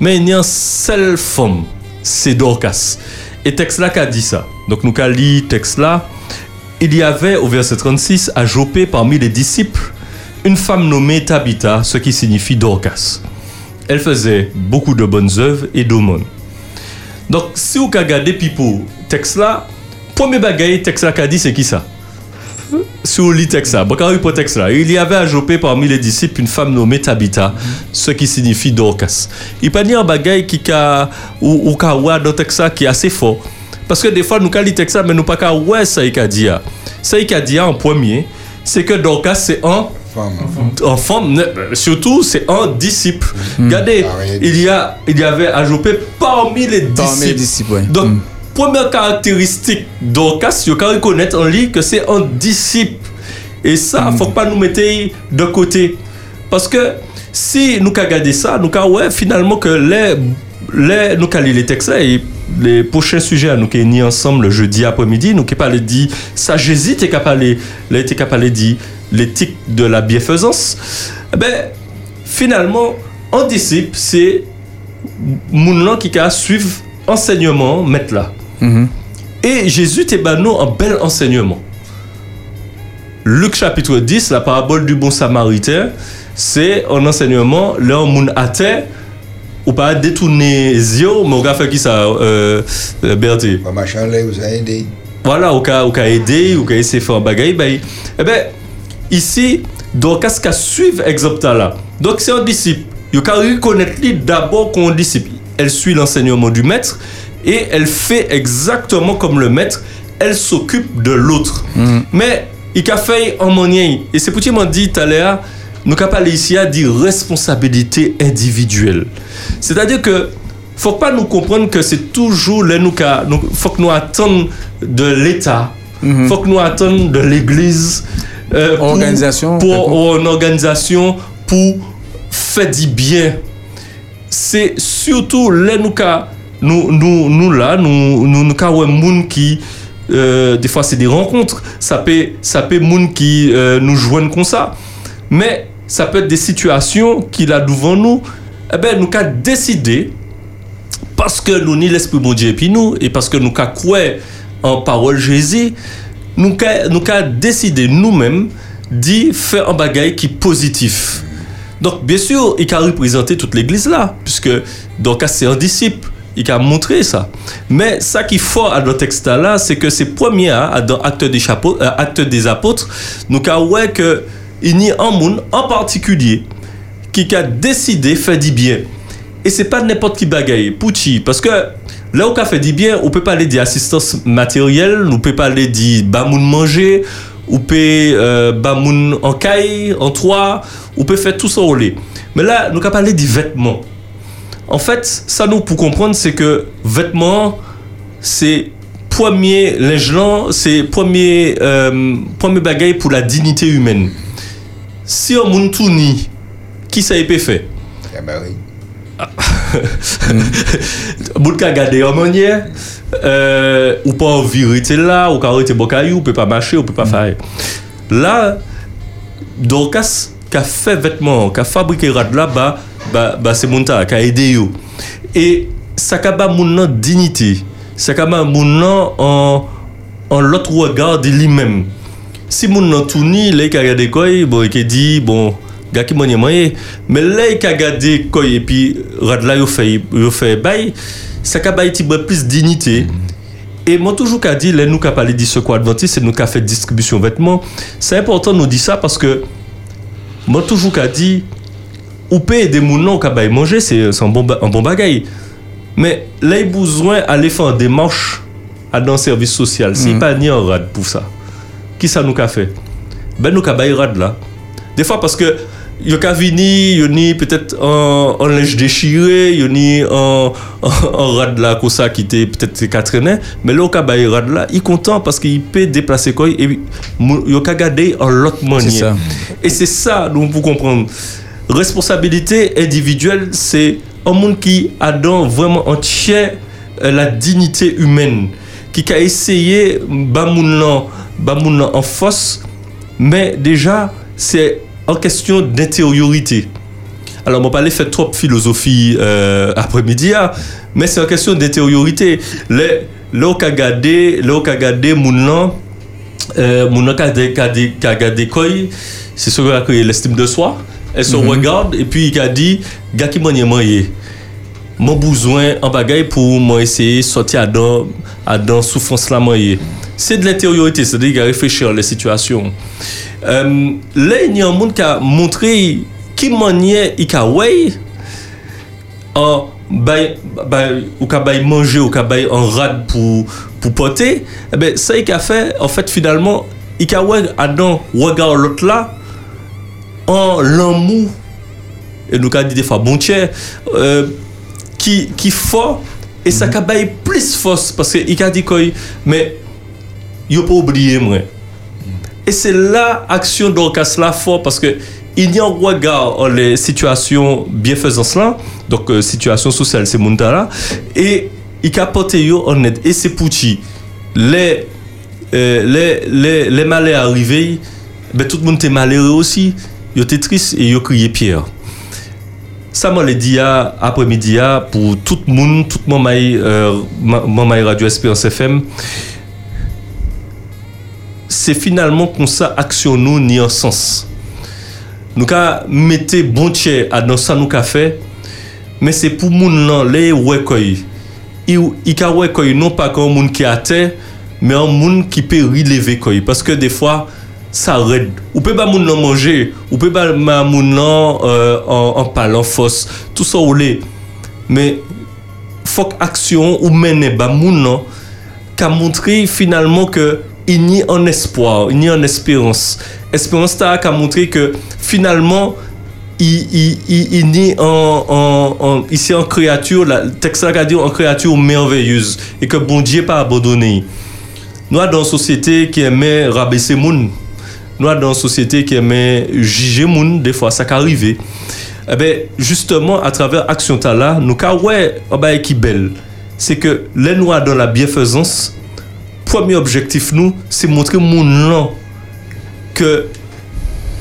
mais il y a une seule femme c'est Dorcas. Et texte là qui a dit ça. Donc nous avons lu texte là. Il y avait au verset 36 à Jopé parmi les disciples une femme nommée Tabitha ce qui signifie Dorcas. Elle faisait beaucoup de bonnes œuvres et d'aumônes. Donc si vous regardez Pipo texte là premier bagaille texte là qu'a dit c'est qui ça? Vous lisez texte il y avait à Jopé parmi les disciples une femme nommée Tabitha, ce qui signifie Dorcas. Il pas dit un bagaille qui ka ou ou ka ouais dans texte là qui est assez fort. Parce que des fois nous quand lit texte mais nous pas ka ouais ça il a dit. Ça il a dit en premier, c'est que Dorcas c'est un en femme, ne- surtout c'est un disciple. Regardez, il y a il y avait à Jopé parmi les disciples. Parmi les disciples, ouais. Donc première caractéristique d'Orcas, il faut reconnaître en lui que c'est un disciple. Et ça, faut pas nous mettre de côté. Parce que si nous regardons ça, nous avons ouais, finalement que les, les, nous les textes là, et les prochains sujets à nous qui ni ensemble le jeudi après-midi, nous qui parlons dit ça j'hésite et parler, dit l'éthique de la bienfaisance. Eh ben finalement un disciple c'est moun lan qui a suivre enseignement mettre là. Et Jésus te nous un bel enseignement. Luc chapitre 10, la parabole du bon samaritain, c'est un enseignement, là, moun à terre, ou pas détourner les yeux, mais on va faire qui ça, euh, Berthe là, vous avez aidé. voilà, ou ka aider, ou ka essayer de faire un bagay, ben, eh ben, ici, Dorcas ka suivre exemple là? Donc c'est un disciple. Il ka reconnaître d'abord qu'on disciple. Elle suit l'enseignement du maître et elle fait exactement comme le maître. Elle s'occupe de l'autre. Mais il a fait en manière. Et c'est pour ça que dit tout à l'heure, nous avons parlé ici à dire responsabilité individuelle. C'est-à-dire que faut pas nous comprendre que c'est toujours là nous faut que nous attendons de l'État, faut que nous attendons de l'Église, euh, Organisation, pour, une organisation pour faire du bien. C'est surtout là nous qu'a- nous nous nous là nous nous nous qui euh, des fois c'est des rencontres, ça peut ça peut moun qui euh, nous joignent comme ça, mais ça peut être des situations qu'il a devant nous. Eh ben nous qu'a décidé parce que nous ni l'esprit bon Dieu et puis nous et parce que nous qu'a croire en parole Jésus nous qu'a décidé nous-mêmes d'y faire un bagage qui est positif. Donc bien sûr il a représenté toute l'église là puisque donc c'est un disciple il a montré ça mais ça qui est fort à notre texte là c'est que c'est premier dans acte euh, des apôtres nous qu'a ouais que il y a un monde en particulier qui a décidé de faire du bien. Et c'est pas n'importe qui bagaille. Pouchi, parce que là où on fait du bien, on peut parler d'assistance matérielle, on peut parler de bamoun manger, on peut euh, bamoun en caille, en toit, on peut faire tout ça au. Mais là, nous avons parlé des vêtements. En fait, ça nous pour comprendre, c'est que vêtements, c'est premier linge là, c'est premier euh, premier bagaille pour la dignité humaine. Si on moun tourni, qui ça y peut faire Ah bah oui. Moun ka gade en manière euh, ou pas vérité là, ou ka arrêter bon caillou, ou peut pas marcher, ou peut pas faire. Là Dorcas qui a fait vêtements, qui a fabriqué rad bah bah, bah c'est moun ta qui a aidé yo. Et ça ka ba dignité. Ça ka ba moun nan en en l'autre regard de lui-même. Si moun nan tourni, là il a regardé quoi, bon il a dit bon gars qui m'a mais là il a quoi et puis rad là yo fait yo fait bail ça ka ba petit plus dignité. Et moi toujours qu'a dit, là nous qu'a parlé ce quoi adventiste, c'est nous qu'a fait distribution vêtements. C'est important nous dire ça parce que moi toujours qu'a dit, ou payer des moulins qu'a bail manger, c'est c'est un bon un bon bagaille. Mais là il a besoin d'aller faire une démarche à dans le service social. S'il Mhm. pas ni un rad pour ça, qui ça nous qu'a fait? Ben nous qu'a bail rad là. Des fois parce que yo ka vini, yo ni peut-être en, en linge déchiré, yo ni en, en, en rad là comme ça qui était peut-être qu'à traîner, mais là au ka bail rad là, il content parce qu'il peut déplacer quoi et mou- yo ka garder en l'autre manière. Et c'est ça nous pour comprendre. Responsabilité individuelle, c'est un monde qui a dans vraiment entier euh, la dignité humaine, qui a essayé ba moun nan, ba moun nan en force, mais déjà c'est en question d'intériorité. Alors, on va pas faire trop de philosophie euh, après-midi, ah, mais c'est en question d'intériorité. Euh, moun nan ka de- ka de- ka gade koy, c'est ce qu'on a créé l'estime de soi. Elle se Mhm. regarde et puis il a dit, gars qui m'a manye, mon besoin en bagaille pour moi essayer de sortir à dans, à dans souffrance là manye. C'est de l'intériorité, c'est-à-dire qu'il a réfléchir à la situation. Euh, là, il y a un monde qui a montré qui manière il a ouais en bay, bay, ou ka bay manger ou bay en rad pour pour porter eh ben ça il a fait en fait finalement il a ouais Adam regarde l'autre là en l'amour et nous a dit des fois bon tiers euh, qui qui fort et ça a plus force parce que il a dit quoi mais il pas oublié moi. Et c'est là action d'Orcas là fort parce que il y a un regard en les situations bienfaisances là, donc euh, situation sociale c'est mon là, et il a porté en aide. Et c'est pour les, euh, les, les, les malheurs arrivés, ben, tout le monde était malheureux aussi, il était triste et il crié pierre. Ça m'a dit après-midi pour tout le monde, tout le monde euh, Radio Espérance FM c'est finalement comme ça action nous ni en sens. Nous ka mettez bon tiers à dans ça nous mais c'est pour moun nan les koy. Il ka koy non pas comme moun qui a terre mais un moun qui peut relever parce que des fois ça raide. Ou peut pas moun manger, ou peut pas moun euh, en en parlant force, tout ça ou les mais faut action ou mener ba moun qu'a montré finalement que il n'y a un espoir, il n'y a une espérance. Espérance ta qu'a montré que finalement il, il, il, a en, ici en créature, le texte a dit en créature merveilleuse et que bon Dieu pas abandonné. Nous dans une société qui aimait rabaisser moun. Nous dans une société qui aimait juger moun, des fois ça qu'arriver. Eh ben justement à travers action ta là, nous ka ouais oh ben, qui belle. C'est que les noirs dans la bienfaisance, premier objectif nous, c'est montrer moun là que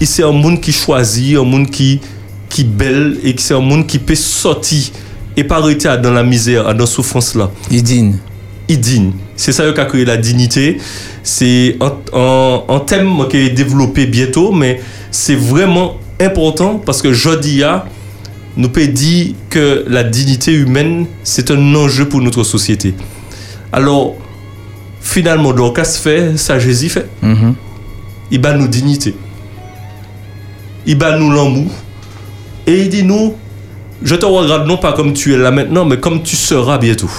c'est un monde qui choisit, un monde qui qui belle et c'est un monde qui peut sortir et pas rester dans la misère, dans la souffrance là. Il digne. Il digne. C'est ça qui a créé la dignité. C'est un, un, un thème qui est développé bientôt, mais c'est vraiment important parce que Jodia nous peut dire que la dignité humaine, c'est un enjeu pour notre société. Alors, finalement, donc, qu'est-ce fait? Ça, Jésus fait. Mhm. Il bat nous dignité. Il bat nous l'amour. Et il dit nous, je te regarde non pas comme tu es là maintenant, mais comme tu seras bientôt.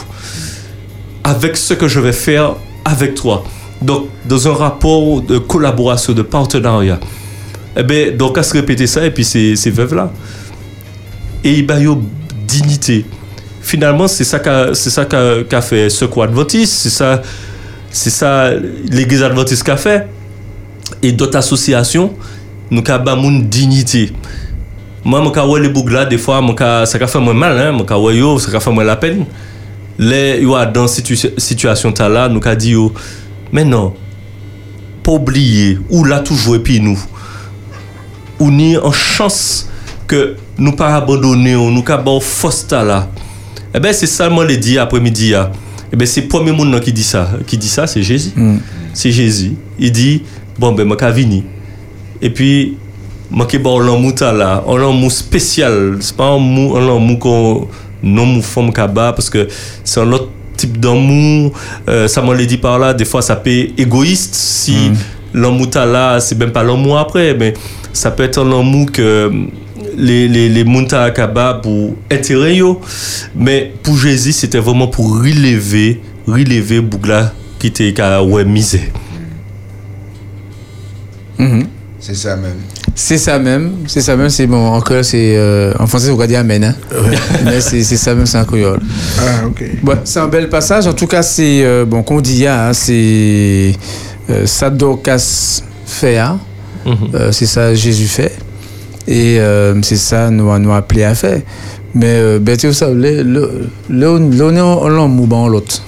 Avec ce que je vais faire avec toi. Donc, dans un rapport de collaboration, de partenariat. Eh bien, donc, à se répéter ça, et puis ces veuves-là. Et il bat yo dignité. Finalement, c'est ça qu'a fait quoi adventiste, c'est ça ça l'église adventiste qu'a fait et d'autres associations nous ba moun dignité moi ka wè les bougs là des fois ça fait moi mal hein yo ça fait moi la peine les yo dans situ, situation ta là nous ka dit yo mais non. Pas oublier ou là toujours et puis nous. Ou ni en chance que nous pas abandonner ou nous ka ba force ta là. Eh ben c'est ça moi le dit après-midi là eh ben c'est le premier monde qui dit ça. Qui dit ça c'est Jésus. C'est Jésus. Il dit bon ben moi ka et puis moi qui bon l'amour ta là un amour spécial. C'est pas un amour un amour qu'on non mou femme kaba parce que c'est un autre type d'amour. Euh, ça m'a le dit par là des fois ça peut être égoïste. Si l'amour ta là c'est même pas l'amour après mais ça peut être un amour que les les les monta kaba pour intérêt yo. Mais pour Jésus c'était vraiment pour relever relever bougla qui était ka ouais misère. C'est ça même. C'est ça même, c'est ça même, c'est bon, en créole, c'est, euh, en français, on va dire amen, hein. Mais c'est ça même, c'est en créole. Ah, ok. Bon, c'est un bel passage, en tout cas, c'est, euh, bon, qu'on dit, hein, c'est euh, Sadokas fait, hein. Euh, c'est ça Jésus fait, et euh, c'est ça nous, nous appelé à faire. Mais, euh, ben, tu sais, le, le, le, le, on est en l'homme ou en l'autre.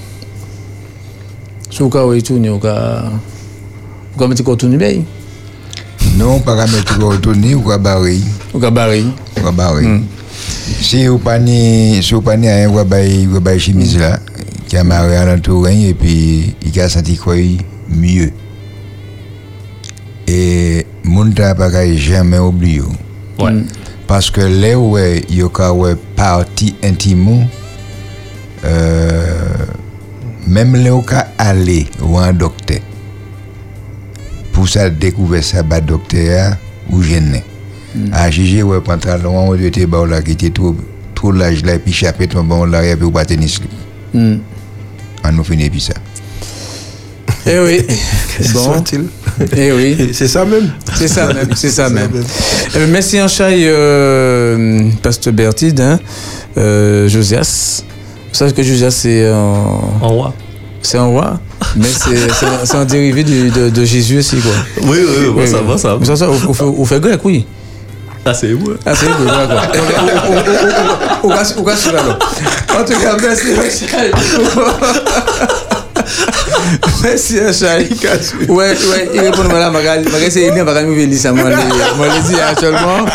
Si vous avez tourné, vous avez vous avez mis le bien. Non, pas mettre au retourner ou barrer. Ou barrer. Ou à barrer. Si vous prenez, si vous prenez un ou à ou à barrer chemise là, qui a marré à l'entour et puis il a senti quoi mieux. Et mon pas jamais oublié. Ouais. Parce que là où il y a ouais partie intime, euh, même là où aller ou un docteur pour ça découvrir ça bas docteur ou gêné à juger ouais pantalon on était bah là qui était trop trop large là et puis chapitre bon là et puis pas tennis on nous finit puis ça Eh oui. bon. Eh oui. C'est ça même. C'est ça même. C'est ça C'est même. Euh, merci en chai, euh, Pasteur Bertide, hein, euh, Josias. Vous savez que Josias, c'est en... En roi. C'est un roi, mais c'est un- dérivé du- de, de Jésus aussi, quoi. Oui, oui, oui, ça va, ça va. Ça, ça, on, fait, on fait grec, oui. Ah, c'est où Ah, c'est good, d'accord. On va sur. En tout cas, merci, Chai. Ouais, ouais, il répond à la magal. Magal, c'est il magal, il ça, moi, le dis actuellement.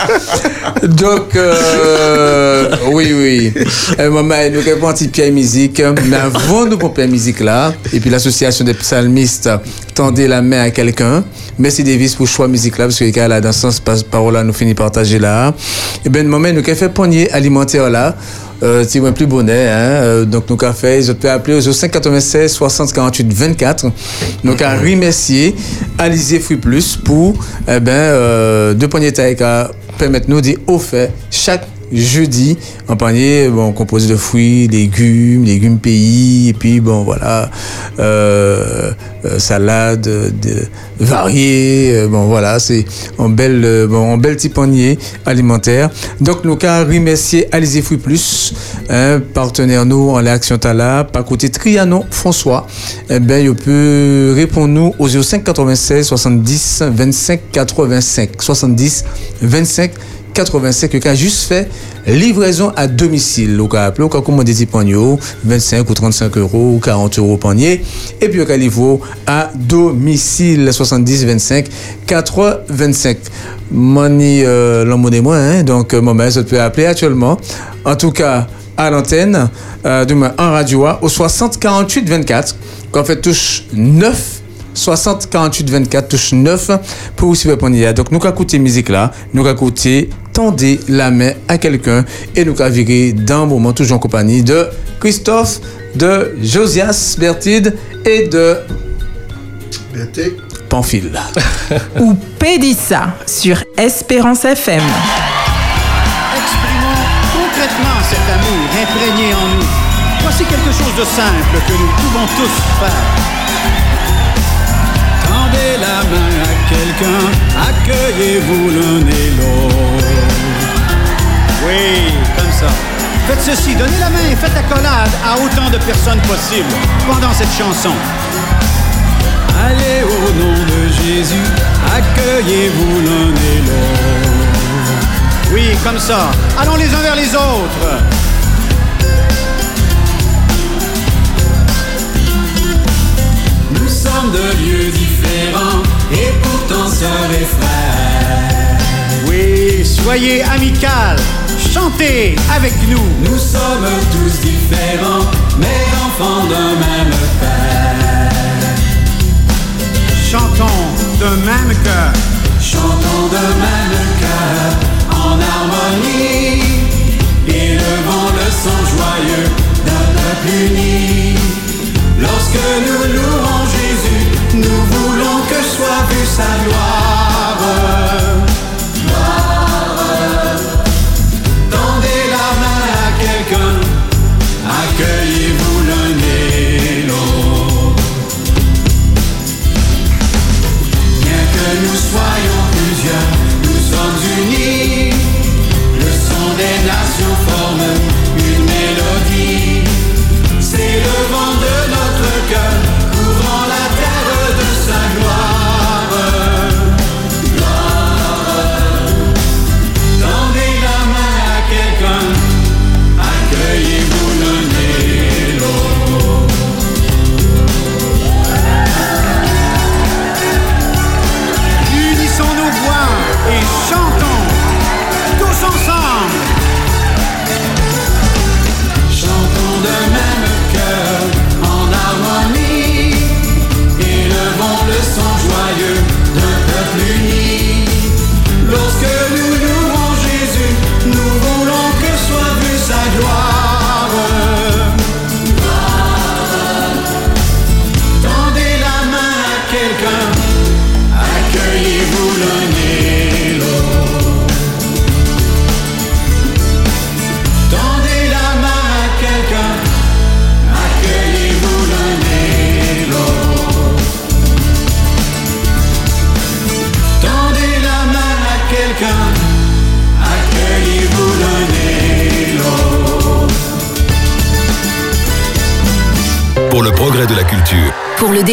Donc, euh, oui, oui. Euh, maman, nous un petit pied musique. Mais avant de prendre musique là, et puis l'association des psalmistes tendez la main à quelqu'un. Merci Davis pour choix musique là, parce que là, dans ce sens, parole là, nous finit partager là. Et ben, maman, nous fait panier alimentaire là. Euh, c'est plus bonnet, hein. Euh, donc, nous avons fait, je peux appeler au 596 60 48 24. Donc, à remercier Alizé Fruit Plus pour, eh ben, euh, deux poignées de taille qui permettent nous d'y offrir chaque jeudi un panier bon composé de fruits légumes légumes pays et puis bon voilà euh, euh, salade de, variée euh, bon voilà c'est un bel euh, bon un bel petit panier alimentaire. Donc nous qu'à remercier Alizé Fruit Plus hein, partenaire nous en l'action Tala par côté Trianon François. Eh ben il peut répondre nous au 05 96 70 25 85 70 25 85 qui a juste fait livraison à domicile. Vous pouvez appeler, vous pouvez commander des paniers, 25 ou 35 euros ou 40 euros panier. Et puis, vous pouvez livrer à domicile, 70 25 85. Mani, euh, l'homme moi, hein, donc, ben, ça peut appeler actuellement. En tout cas, à l'antenne, euh, demain, en radio, au 60 48 24, qu'on fait touche 9 60 48 24 touche 9 pour vous suivre. Donc nous avons écouté musique là, nous avons écouté tendez la main à quelqu'un et nous viré d'un moment toujours en compagnie de Christophe, de Josias Bertide et de Pamphile. Ou Pédissa sur Espérance FM. Exprimons concrètement cet amour imprégné en nous. Voici quelque chose de simple que nous pouvons tous faire. Tendez la main à quelqu'un, accueillez-vous l'un et l'autre. Oui, comme ça. Faites ceci, donnez la main et faites accolade à autant de personnes possible pendant cette chanson. Allez au nom de Jésus, accueillez-vous l'un et l'autre. Oui, comme ça. Allons les uns vers les autres. Nous sommes de lieux différents et pourtant sœurs et frères. Oui, soyez amical, chantez avec nous. Nous sommes tous différents, mais enfants d'un même Père. Chantons d'un même cœur. Chantons d'un même cœur, en harmonie, élevant le son joyeux d'un peuple uni. Lorsque nous louons Jésus, nous voulons que soit vue sa. Gloire.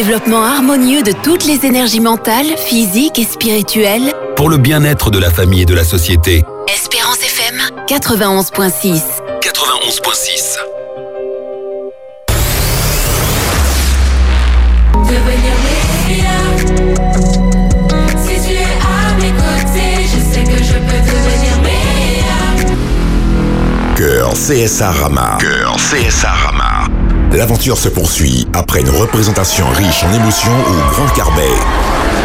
Développement harmonieux de toutes les énergies mentales, physiques et spirituelles, pour le bien-être de la famille et de la société. Espérance FM 91.6. 91.6. Devenir meilleur. Si tu es à mes côtés, je sais que je peux devenir meilleur. Cœur CSA Rama. Cœur CSA Rama. L'aventure se poursuit après une représentation riche en émotions au Grand Carbet.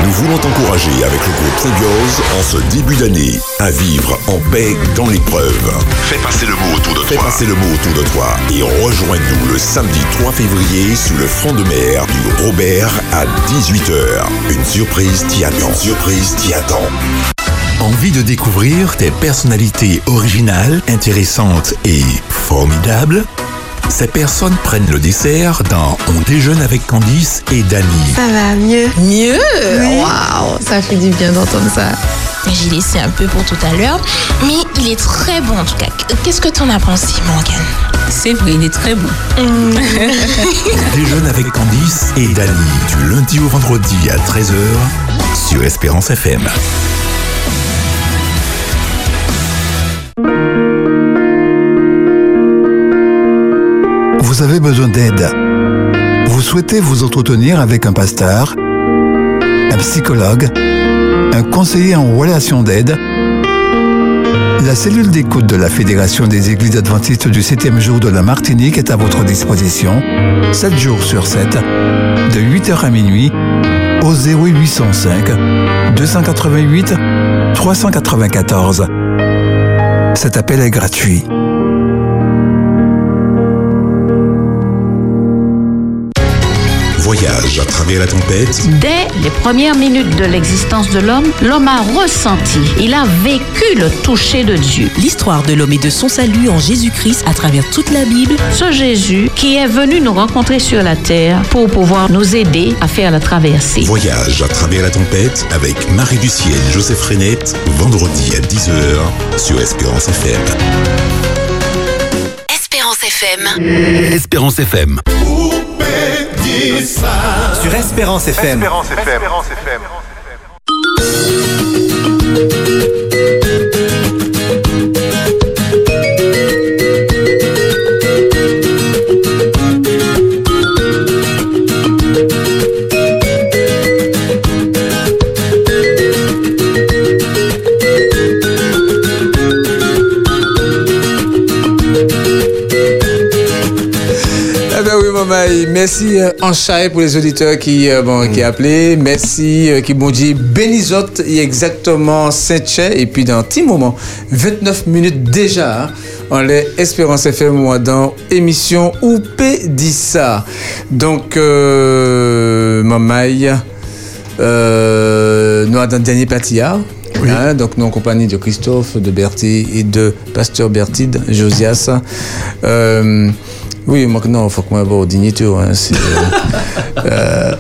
Nous voulons t'encourager avec le groupe Sébiose en ce début d'année à vivre en paix dans l'épreuve. Fais passer le mot autour de toi. Fais passer le mot autour de toi et rejoins-nous le samedi 3 février sous le front de mer du Robert à 18h. Une surprise t'y attend. Une surprise t'y attend. Envie de découvrir des personnalités originales, intéressantes et formidables? Ces personnes prennent le dessert dans On déjeune avec Candice et Dany. Ça va mieux? Mieux? Waouh, ça fait du bien d'entendre ça. J'ai laissé un peu pour tout à l'heure, mais il est très bon en tout cas. Qu'est-ce que t'en as pensé, Morgane? C'est vrai, il est très bon. On déjeune avec Candice et Dany du lundi au vendredi à 13h sur Espérance FM. Besoin d'aide. Vous souhaitez vous entretenir avec un pasteur, un psychologue, un conseiller en relation d'aide? La cellule d'écoute de la Fédération des Églises adventistes du 7e jour de la Martinique est à votre disposition, 7 jours sur 7, de 8h à minuit, au 0805 288 394. Cet appel est gratuit. Voyage à travers la tempête. Dès les premières minutes de l'existence de l'homme, l'homme a ressenti, il a vécu le toucher de Dieu. L'histoire de l'homme et de son salut en Jésus-Christ à travers toute la Bible. Ce Jésus qui est venu nous rencontrer sur la terre pour pouvoir nous aider à faire la traversée. Voyage à travers la tempête avec Marie-Lucienne Joseph Renette, vendredi à 10h sur Espérance FM. Espérance FM. Espérance FM. Sur Espérance FM. Espérance FM. Merci euh, en chai pour les auditeurs qui, euh, bon, qui appelé. Merci euh, qui m'ont dit bénisote et exactement Saint-Chais. Et puis dans un petit moment, 29 minutes déjà, hein, on les Espérance FM moi dans émission ça. Donc, euh, maman, euh, nous avons un dernier patillard. Hein, donc nous en compagnie de Christophe, de Bertie et de Pasteur Bertide, Josias. Euh, oui, moi non, il faut qu'on ait au digniteur. Hein, c'est, euh, euh,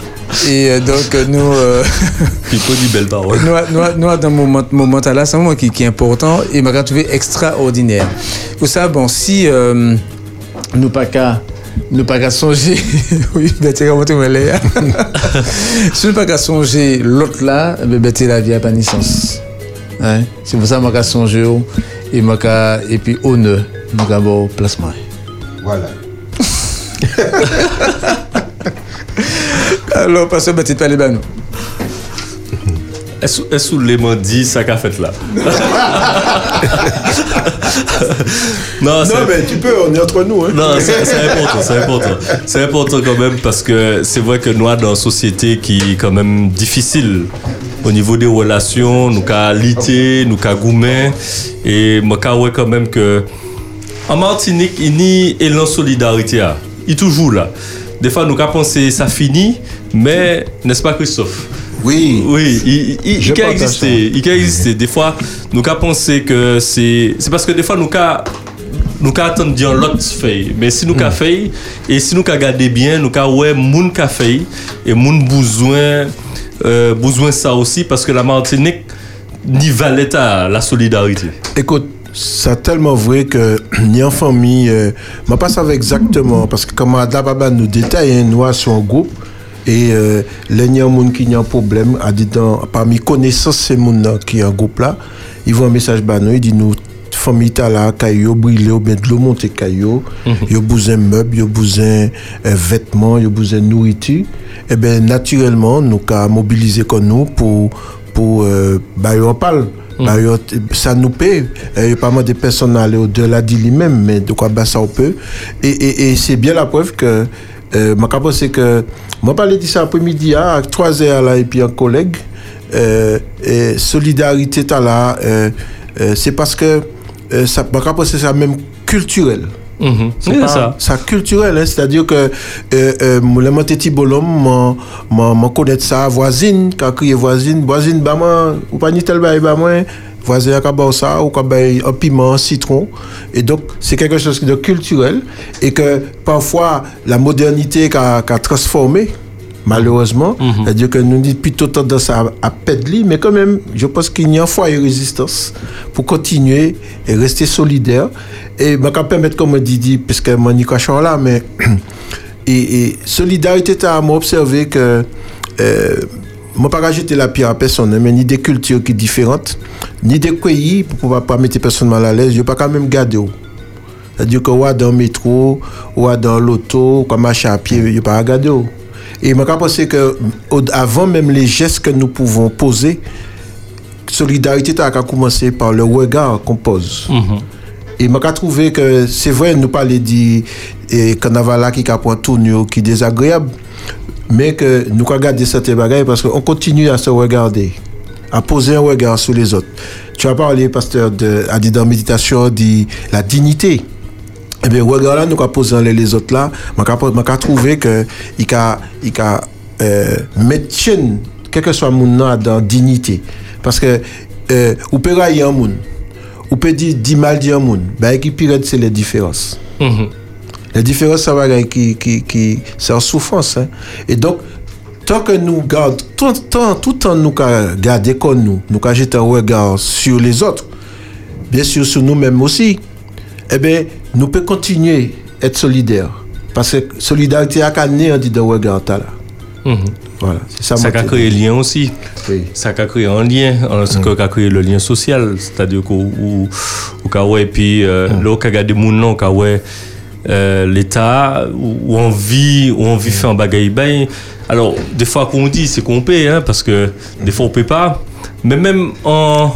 et euh, donc nous, euh, Il faut dire belle parole. nous, nous, nous, dans ce moment, moment là, c'est un moment qui, qui est important et m'a trouvé extraordinaire. Pour ça, bon, si euh, nous pas qu'à nous pas qu'à songer, oui, ben tu comment tu me l'as. Si nous pas qu'à songer l'autre là, ben ben, t'es la vie à pas naissance. Hein? C'est pour ça que moi qu'à songer et moi qu'à et puis honneur, moi bon placement. Voilà. Alors, parce que ben, tu pas les bains. Est-ce que les dit ça qu'a fait là? Non, Non, mais tu peux, on est entre nous. Hein. Non, c'est important, c'est important. C'est important quand même parce que c'est vrai que nous, dans une société qui est quand même difficile au niveau des relations, nous avons lité, nous avons gourmet. Et moi, je quand même que en Martinique, il y a élan solidarité. Est toujours là. Des fois, nous avons pensé ça finit, mais n'est-ce pas, Christophe? Oui. Oui, il, il, il peut exister. Il peut exister. Des fois, nous avons pensé que c'est. C'est parce que des fois, nous avons nous attendre dire l'autre fait. Mais si nous avons fait, et si nous avons gardé bien, nous avons ouais, moun ka fait, et moun besoin, euh, besoin ça aussi, parce que la Martinique n'y valait à la solidarité. Écoute, c'est tellement vrai que ni en famille, euh, je pas savais exactement, parce que comme Adababa nous détaille, hein, nous sommes un groupe, et euh, les gens qui ont un problème, a dit dans, parmi connaissances ces gens qui ont un groupe là, ils voient un message bah nous, ils disent nous, famille ta là, caillou brûlé, ou bien de l'eau monter caillou, ils ont besoin de meubles, ont besoin de vêtements, ont besoin de nourriture, et bien naturellement, nous avons mobilisé comme nous pour, pour, euh, bah. Bah, ça nous paie. Il y a pas mal de personnes à aller au-delà de lui-même, mais de quoi bah, ça on peut. Et, et, c'est bien la preuve que, euh, je pense que, moi, parler de ça après-midi, à 3 heures là, et puis un collègue, euh, et solidarité, là, euh, euh, c'est parce que, euh, ça, que c'est même culturel. Mhm. C'est Oui, c'est ça. ça culturel, hein, c'est-à-dire que euh, euh, le Monteti Bolom, je connais ça, voisine, quand crié voisine, voisine, bah moi, ou pas ni tel bah moi, voisin a kabao ça, ou kabay un piment, citron. Et donc, c'est quelque chose de culturel, et que parfois, la modernité a, a transformé, malheureusement. C'est-à-dire que nous avons plutôt tendance à, à pédler, mais quand même, je pense qu'il y a un foyer résistance pour continuer et rester solidaire. Et je vais permettre, comme Didi, parce que Nico Chor là, mais et, et solidarité, tu as observé que euh, moi, pas rajouter la pierre à personne, hein, mais ni des cultures qui sont différentes, ni des pays pour pouvoir pas mettre personne mal à l'aise, je ne pas quand même garder. C'est-à-dire que ou dans le métro, ou dans l'auto, comme marcher à pied, je ne pas regarder. Et je pense que avant même les gestes que nous pouvons poser, solidarité a commencé par le regard qu'on pose. Et je trouvé que c'est vrai, nous parler du carnaval qui a point tournure qui est désagréable, mais que nous avons gardé cette bagaille parce qu'on continue à se regarder, à poser un regard sur les autres. Tu as parlé, pasteur, de, dit dans la méditation, de la dignité. Eh bien, regard là, nous avons posé les, les autres là, je trouvé que il a, il a euh, chaîne, quel que soit mon nom, dans dignité. Parce que, euh, ou peut railler un monde, ou peut dire 10 mal dire un monde, ben, qui pire, c'est les différences. La différence, ça va qui, qui, qui, c'est en souffrance. hein. Et donc, tant que nous gardons, tout, tant, tout le temps nous gardons comme nous, nous jeter un regard sur les autres, bien sûr sur nous-mêmes aussi, eh bien, nous pouvons continuer à être solidaires. Parce que solidarité a gagné on dit de regard là. Mhm. Voilà, c'est ça. Ça a créé lien aussi. Ça a créé un lien, ce qui a créé le lien social. C'est-à-dire qu'au qu'a ouais, puis euh, là, où qu'a gardé mon nom, euh, l'État, où on vit, où on vit fait un bagaille ben. Alors, des fois qu'on dit, c'est qu'on paie, hein, parce que des fois on paie pas. Mais même en.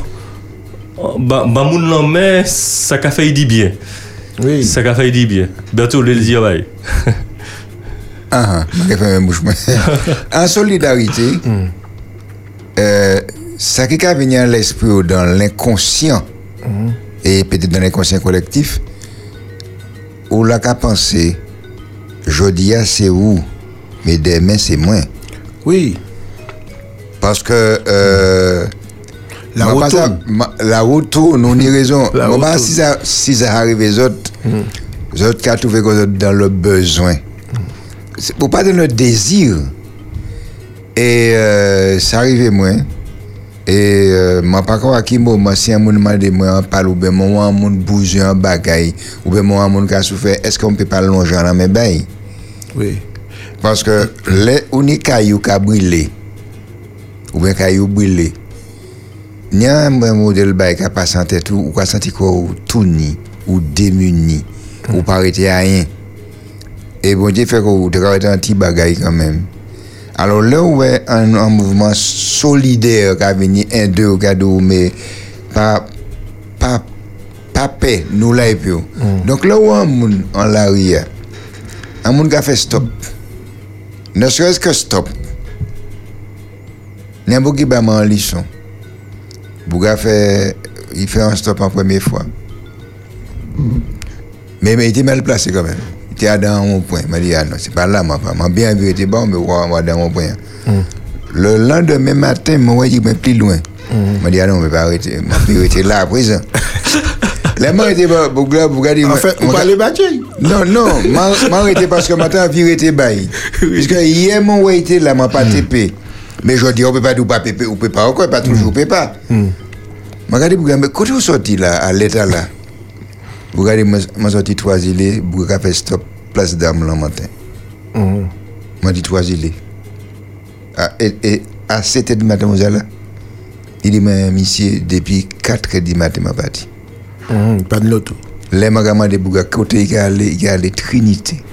En- Bah, bah, mon nom, mais ça qu'a fait dit bien. Oui. Ça qu'a fait dit bien. Bientôt, le dire, ouais. Ah, ah, je fais un bouche. en solidarité, euh, ça qui a venu à l'esprit ou dans l'inconscient et peut-être dans l'inconscient collectif, ou là qu'à penser, jeudi c'est où, mais demain c'est moins. Oui. Parce que euh, La route la route tourne, on a raison. Moi, tourne. si ça, si ça arrive les autres, les autres qui ont trouvé dans le besoin. C'est pour pas dans le désir. Et euh, ça arrive moins. Et euh, moi, par contre, à qui moment, si un monde m'a demandé, moi, on parle, ou bien moi, un monde bouge un bagaille, ou bien moi, un monde qui a souffert, est-ce qu'on peut pas longer dans mes bails? Oui. Parce que les uniques cailloux qui ont brûlé, ou bien cailloux brûlé, a un modèle bail qui a pas senti tout, ou qui a senti quoi, ou tout ni, ou démuni, ou pas arrêté à rien. Et bon Dieu fait que vous travaillez un petit bagaille quand même. Alors là où est un, un mouvement solidaire qui a venu un deux cadeaux mais pas pas pas paix nous là et puis. Donc là où un monde en l'arrière, un monde qui a fait stop. Ne serait-ce que stop. N'importe qui va en leçon. Bouga fait il fait un stop en première fois. Mais, mais il était mal placé quand même. Il était dans mon point. Il m'a dit, ah non, c'est pas là, moi, pas. M'a bien vu, était bon, mais moi, dans mon point. Le lendemain matin, moi, il m'a plus loin. Il m'a dit, ah non, mais pas arrêter. M'a plus arrêter là, à présent. Là, moi, était pas, Bouga, Bouga dit, En fait, on parle bâti. non, non, m'a m'a arrêté parce que matin, vie était bail. Puisque hier, mon ouais était là, m'a pas TP. Mais je dis, on peut pas tout pas on peut pas encore, pas toujours, on peut pas. M'a regardé, Bouga, mais quand vous sorti là, à l'état là, vous regardez, sorti trois îlets, Bouga fait stop, place d'âme le matin. M'a dit trois îlets. À, et, et à 7 h du matin, vous là? Il dit, mais monsieur, depuis 4 h du matin, m'a parti. Pas de l'auto. Les magamans de Bouga, côté il y a les- il y a les Trinité.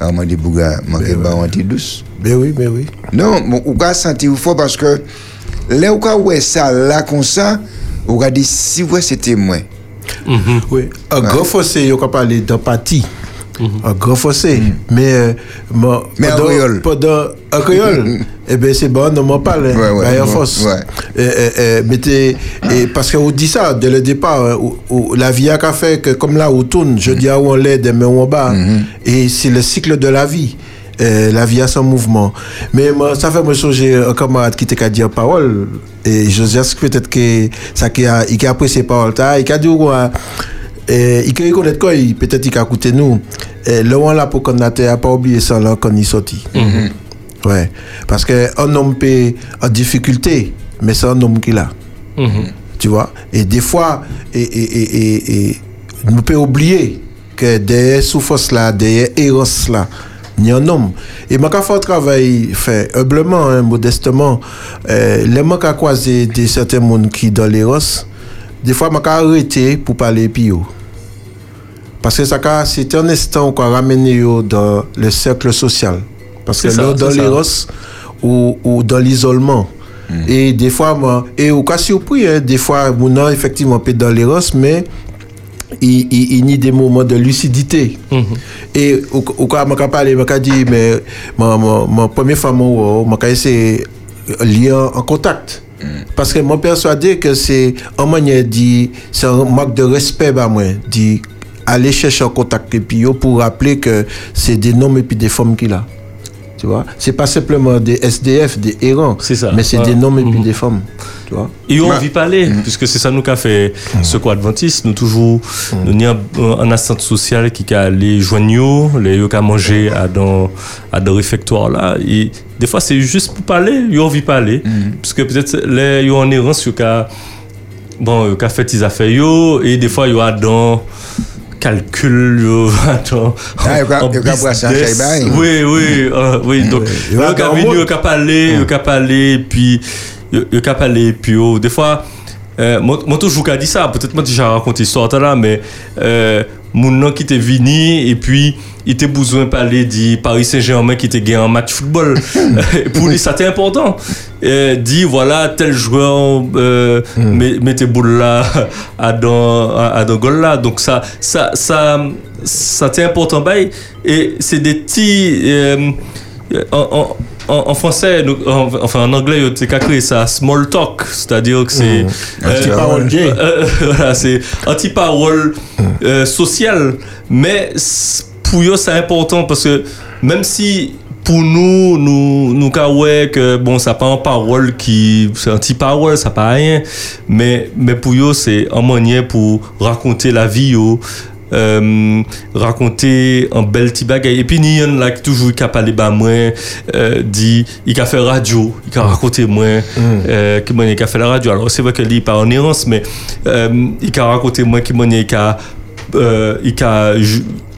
Mhm. Et maga aller loin. Alors, m'a dit Bouga, m'a dit, bah, on douce. Ben oui, ben oui. Non, bon, ou ka senti ou fort parce que là ou ka ouais ça là comme ça, ou ka dit si ouais c'était moi. Oui. Un grand fossé, il a parlé d'empathie. Un grand fossé. Mais, euh, Mais en pendant, créole. pendant un créole, eh bien, c'est bon, on m'en parle. Ouais, ouais, ouais, force. ouais. Et, et, et, mettez- et parce qu'on dit ça dès le départ, hein, où- où la vie a fait que comme là, on tourne, je dis à où on l'aide, demain où on bat. Et c'est le cycle de la vie. Euh, la vie a son mouvement. Mais moi, ça fait me songer un camarade qui t'a dit parole. Et Josias, peut-être que ça qui a, il a apprécié parole. Il a dit, ouais, euh, il peut connaître quoi, peut-être il a écouté nous. Euh, le one là pour qu'on n'a pas oublié ça là quand il est sorti. Ouais. Parce qu'un homme peut en difficulté, mais c'est un homme qui l'a. Tu vois? Et des fois, et, et, et, et, et nous peut oublier que derrière souffrance là, derrière errance là, il y a un homme. Et moi, quand fait un travail fait humblement, hein, modestement, euh, les gens qui ont croisé des certains monde qui dans l'errance, des fois, je arrêté pour parler puis yo. Parce que ça c'est un instant qu'on ramène dans le cercle social. Parce que là, dans l'errance ou, ou dans l'isolement. Et des fois, moi, et au cas surpris, hein, des fois, mon nom, effectivement, peut dans l'errance, mais il, il, il y a des moments de lucidité. Et au, au cas, je peux parler, je dire, mais ma, ma, ma première femme, je lier en contact. Parce que moi persuadé que c'est manière dit c'est un manque de respect bah moi dit aller chercher un contact et puis yo, pour rappeler que c'est des hommes et puis des femmes qu'il a. Tu vois, c'est pas simplement des SDF, des errants, ça. mais c'est des hommes et puis des femmes. Tu vois? Et on vit parler, puisque c'est ça nous qu'a fait ce quoi adventiste, nous toujours, nous avons un, un assistante sociale qui a les joignaux, les qui a mangé à dans, à dans réfectoire là, et des fois c'est juste pour parler, on vit parler, parce que peut-être les en errance, yo qu'a, bon, fait des affaires et des fois yo a dans, calcul, yo, Ah, yo. Oui, oui, euh, oui. Donc, yo ka venu, yo ka parler, yo ka parler, puis yo ka parler, puis yo, des fois, euh, moi, toujours qu'a dit ça, peut-être moi déjà raconté l'histoire là, mais mon nom qui était venu et puis il était besoin de parler du Paris Saint-Germain qui était gagné un match football. Pour lui, c'était important. Et dit voilà, tel joueur euh, met, met tes boules là à dans, à, dans goal là. Donc ça, ça, ça, ça c'est important. Et c'est des petits. euh, en, en- en- en français, nous- en- enfin en anglais, tu as créé ça small talk, c'est-à-dire que c'est Anti-parole. gay. euh, voilà, c'est anti-parole euh, sociale, mais pour eux c'est important parce que même si pour nous, nous, nous, ouais que bon, ça pas en parole qui, c'est anti-parole, ça pas rien, mais, mais pour eux, c'est un moyen pour raconter la vie, yo, euh, raconter un bel petit bagay. Et puis, il y en a qui toujours qui a parlé bah moi, euh, dit, il a fait radio, il a raconté moi, euh, qui il a fait la radio. Alors, c'est vrai que lui, il pas en errance, mais, euh, il a raconté moi qui a, euh, il a,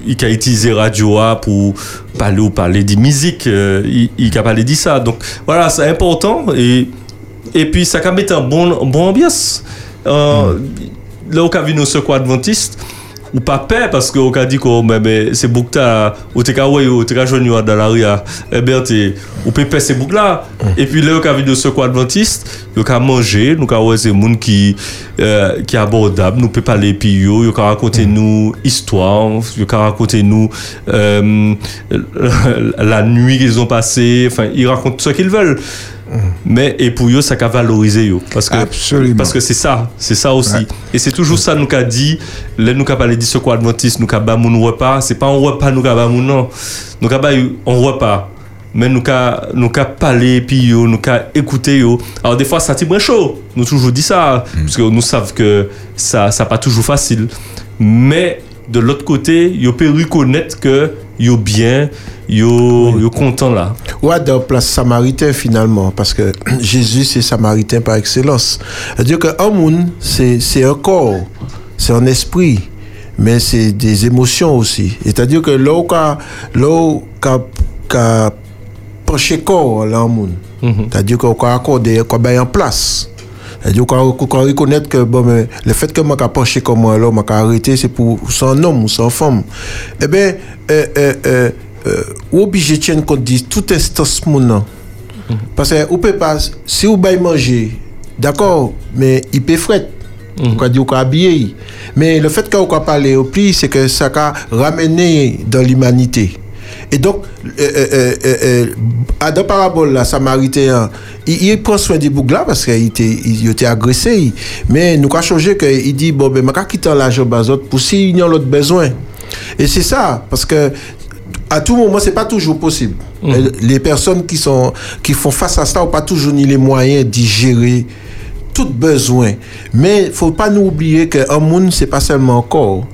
il a utilisé radio A pour parler ou parler de musique, il, il a parlé de ça. Donc, voilà, c'est important et, et puis ça a mettre un bon, bon ambiance. Euh, Là, au cas vu nos secours adventistes, ou pas peur parce qu'on a dit que mais, mais c'est bouc là ou t'es ouais ou t'es joindre dans la rue là, eh bien t'es ou peut ces bouc là. Et puis là au cas vu de secours adventiste nous qu'à manger nous ouais c'est monde qui euh, qui abordable nous peut parler puis yo yo raconter nous histoire yo raconter nous euh, la nuit qu'ils ont passé enfin ils racontent ce qu'ils veulent mais et pour eux ça qu'a valorisé yo. Parce que parce que c'est ça c'est ça aussi. Ouais. et c'est toujours ça nous qu'a dit là nous qu'a parlé de ce quoi adventiste nous qu'a ba mon repas c'est pas un repas nous qu'a ba mon non. Nous qu'a ba un repas. Mais nous qu'a nous qu'a parlé puis yo nous qu'a écouté yo. Alors des fois ça moins chaud. Nous toujours dit ça parce que nous savons que ça ça pas toujours facile. Mais de l'autre côté yo peut reconnaître que yo bien yo yo content là Ouais, dans place samaritain finalement, parce que Jésus c'est samaritain par excellence. C'est-à-dire qu'un monde, c'est c'est un corps, c'est un esprit, mais c'est des émotions aussi. C'est-à-dire que où qu'a- qu'a penché corps là, un monde, c'est-à-dire qu'on a accordé, qu'on a en place. Qu'on qu'on reconnaître que bon, mais le fait que moi j'ai penché comme moi, moi j'ai arrêté, c'est pour son homme ou son femme. Eh bien, euh, euh, euh, euh, ou obligé de tenir compte de toute instance. Parce que ou peut pas, si vous baillez manger, d'accord, mais il peut fret. Peut dire qu'on habillé? Mais le fait qu'on peut parler au plus, c'est que ça a ramené dans l'humanité. Et donc, euh, euh, euh, euh, euh, à dans parabole, la Samaritain, il, il prend soin des boucs là parce qu'il était, il, était agressé. Mais nous avons changé qu'il dit, bon, ben, je vais quitter l'argent pour s'il y a l'autre besoin. Et c'est ça, parce que à tout moment, c'est pas toujours possible. Euh, Les personnes qui, sont, qui font face à ça n'ont pas toujours ni les moyens d'y gérer tout besoin. Mais il faut pas nous oublier qu'un monde, c'est pas seulement un corps,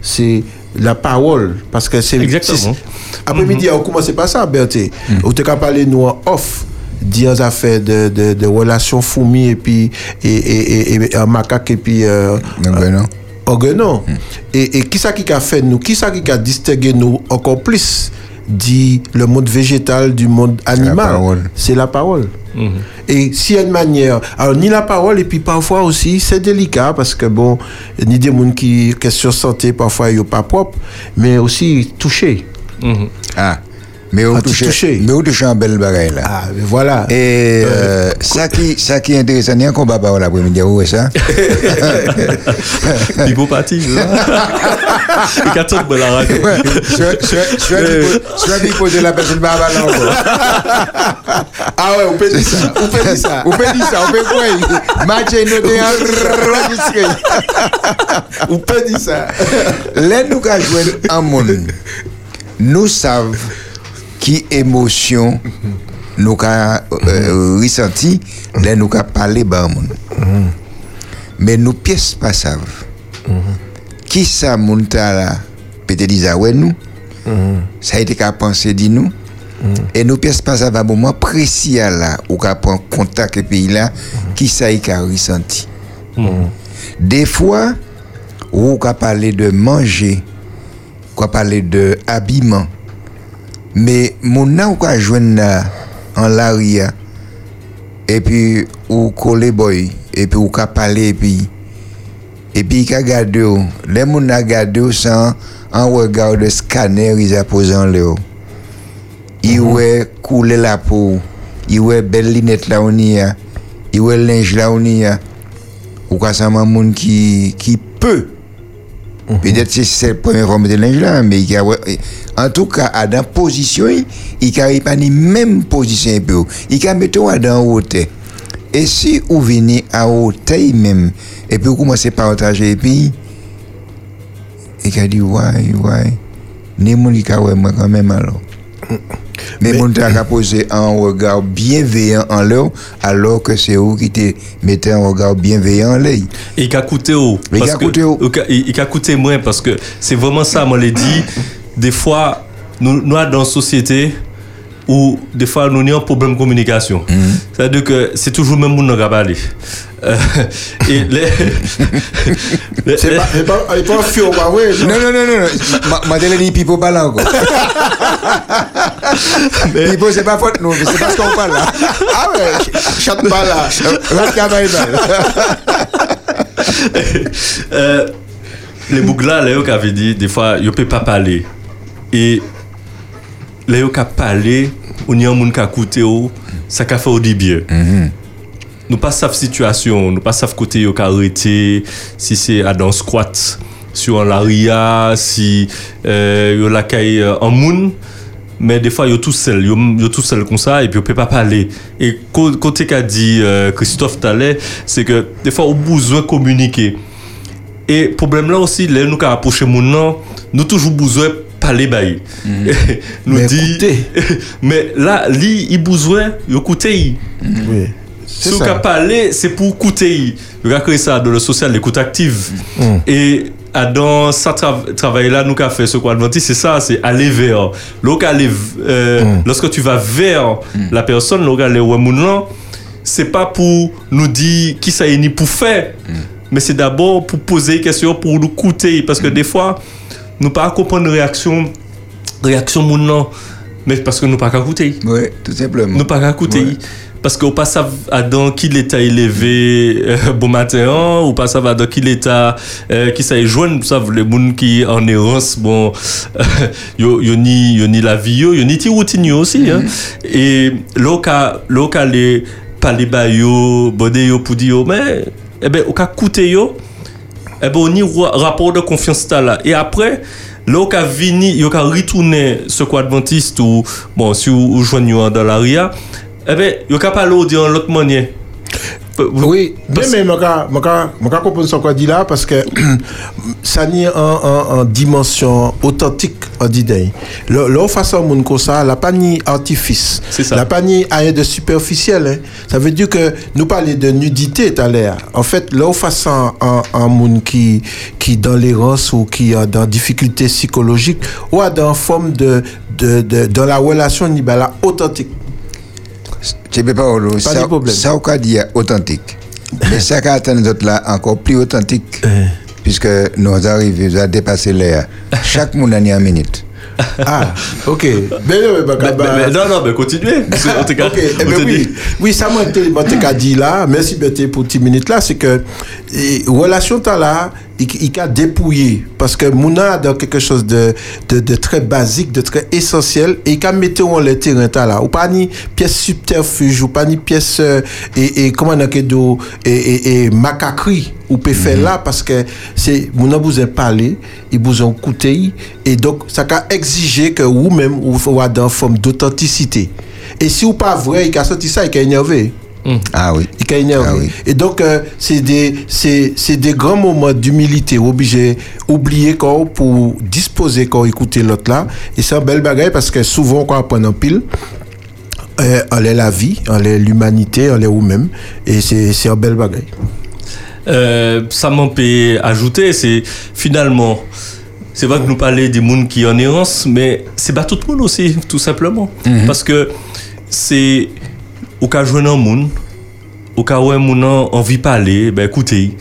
c'est la parole. Parce que c'est. Exactement. Après-midi, on commence pas ça, Berthe. On te qu'à parler nous en off des affaires de, de, de relations fourmis et puis et, et, et, et un macaque et puis euh, organon. Et, et qui ça qui a fait nous? Qui ça qui a distingué nous encore plus? Dit le monde végétal du monde animal. C'est la parole. Et s'il y a une manière, alors ni la parole et puis parfois aussi c'est délicat parce que bon, ni des gens qui question santé parfois ils pas propre, mais aussi touché. Ah. Mais on Ah, tu touche, touché. mais on touche un bel bagage là? Ah, mais voilà. Et euh, ça qui, ça qui est intéressant, il y a un combat par l'après-midi, où est ça? Bibo parti. Il y a tout de la radio. Soit il poser la personne par là encore. Ah ouais, on peut dire ça. On peut dire ça. On peut dire ça, on peut quoi? Match est noté enregistré. On peut dire ça. Là, nous avons joué un monde. Nous savons qui émotion nous avons euh, ressenti, là, nous avons parlé par monde. Mais nous pièces pas savent. Qui ça, mon là, peut-être ouais, nous, ça a été qu'à penser, dit nous. Et nous pièces pas ça, un moment précis là, où qu'à prendre contact avec le pays là, qui ça a ressenti. Des fois, ou qu'a parler de manger, qu'a parler de habillement. Mais mon nan ou qu'a joindre en l'aria et puis ou coller boy et puis ou qu'a parler et puis et puis qu'a gardé ou, les moun a gardé ou sans en regard de scanner ils a posé en l'air. Il ouais couler la peau, il ouais belle lunette là on y a, il ouais linge là on y a. Ou quoi ça moun qui qui peut Peut-être que c'est la première fois de linge là, mais il y a, en tout cas, à dans position, il n'y a pas ni même position. Il y a mettre dans hauteur. Et si vous venez à hauteur même, et puis vous commencez par partager, et puis, il a dit, ouais, ouais, ni mon qui a moi quand même alors. Mais mon a posé un regard bienveillant en leur, alors que c'est vous qui te mettez un regard bienveillant en l'œil. Et il a coûté haut. Il parce a que- coûté haut. il a- Il a coûté moins parce que c'est vraiment ça, moi, l'ai dit. Des fois, nous, nous, dans la société, où des fois, nous avons un problème de communication. C'est-à-dire que c'est toujours le même monde qui va parler. Euh, et les. C'est pas, c'est pas, un fio, bah ouais. Non, non, non, non, non. Ma- Madeleine dit Pipo pas là encore. Bibo, se pa fote nou, se pa skon pa la. A we, chak pa la. Rat kabay bal. Le boug la, le yo ka ve di, de fwa, yo pe pa pale. E, le yo ka pale, ou ni an moun ka koute yo, sa ka fe ou di bie. Nou pa saf situasyon, nou pa saf kote yo ka rete, si se adan squat, si yo an laria, si yo lakay an moun, mais des fois yo tout seul, yo, yo tout seul comme ça et puis on peut pas parler. Et côté qu'a dit euh, Christophe Tallet, c'est que des fois on a besoin de communiquer. Et problème là aussi, là nous approcher moun nan, nous toujours besoin parler bail. nous Mais dit mais là li il besoin yo écouter. Oui. Si vous avez parlé, c'est pour écouter. Vous avez créé ça dans le social, l'écoute active. Mm. Et ah, dans ce tra- travail-là, nous avons fait ce qu'on adventiste, c'est ça, c'est aller vers. Aller, euh, Mm. lorsque tu vas vers la personne, ouais, c'est pas pour nous dire qui ça est ni pour faire, mais c'est d'abord pour poser des questions, pour nous écouter. Parce que des fois, nous pas comprendre réaction, réaction mais parce que nous pas qu'à écouter. Oui, tout simplement. Nous pas qu'à écouter. Parce qu'on passe à dans quel état il est levé euh, bon matin, hein, ou pas va dans quel état euh, qui ça est joindre, ça les gens qui en errance, bon, euh, yo, yo ni, yo ni la vie, yo, yo ni ti routine yo aussi, hein. Et là, ka, là, ka les parler ba yo, bode yo pour dire mais, eh ben, au cas coûter yo, eh ben, on y ra- rapport de confiance là. Et après, Lè ou ka vini, yo ka ritounen se kwa adventiste ou, bon, si ou, ou jwen yo an dan l'aria, ebe, eh yo ka palo di an lot manye. Oui, mais mais je comprends ce qu'on dit là parce que ça n'y en, en, en dimension authentique en d'idée. Le, le façon moun comme ça, la pas ni artifice. La pas ni rien de superficiel. hein. Ça veut dire que nous parler de nudité tout à l'heure. En fait, le façon en, en moun qui qui dans l'errance ou qui est dans difficulté psychologique ou à dans forme de, de, de dans la relation ni ben, la authentique. Tu peux pas, Olo, Pas ça, ça, on peut dire authentique. Mais ça, qui attend d'autres là, encore plus authentique. Puisque nous arrivons à dépasser l'air. Chaque monde a une minute. Ah, ok. Mais, non, mais, mais non, non, mais continuez. En tout cas, Ok, eh ben oui, oui, ça m'a été dit là, merci Bété pour 10 minutes là, c'est que eh, relation t'as là, il, a dépouillé parce que Mouna a quelque chose de, de, de très basique, de très essentiel et il a mis en le terrain là, ou pas ni pièce subterfuge, ou pas ni pièce euh, et, et comment on a que do et, et, et macaquerie ou peut faire là parce que c'est Mouna vous a parlé, il vous a écouté et donc ça a exigé que vous-même vous soyez dans une forme d'authenticité. Et si ou pas vrai, il a sorti ça, il a énervé. Ah oui. Et donc, euh, c'est des, c'est, c'est des grands moments d'humilité, obligé, oublier quand pour disposer quand écouter l'autre là. Et c'est un bel bagage parce que souvent, quand on prend en pile, euh, on est la vie, on est l'humanité, on est nous-mêmes. Et c'est, c'est un bel bagage. Euh, ça m'en peut ajouter, c'est finalement, c'est vrai que nous parlons des mondes qui en errance, mais c'est pas tout le monde aussi, tout simplement. Parce que c'est au cas où un monde, au cas où un monde a envie de parler, ben écoutez,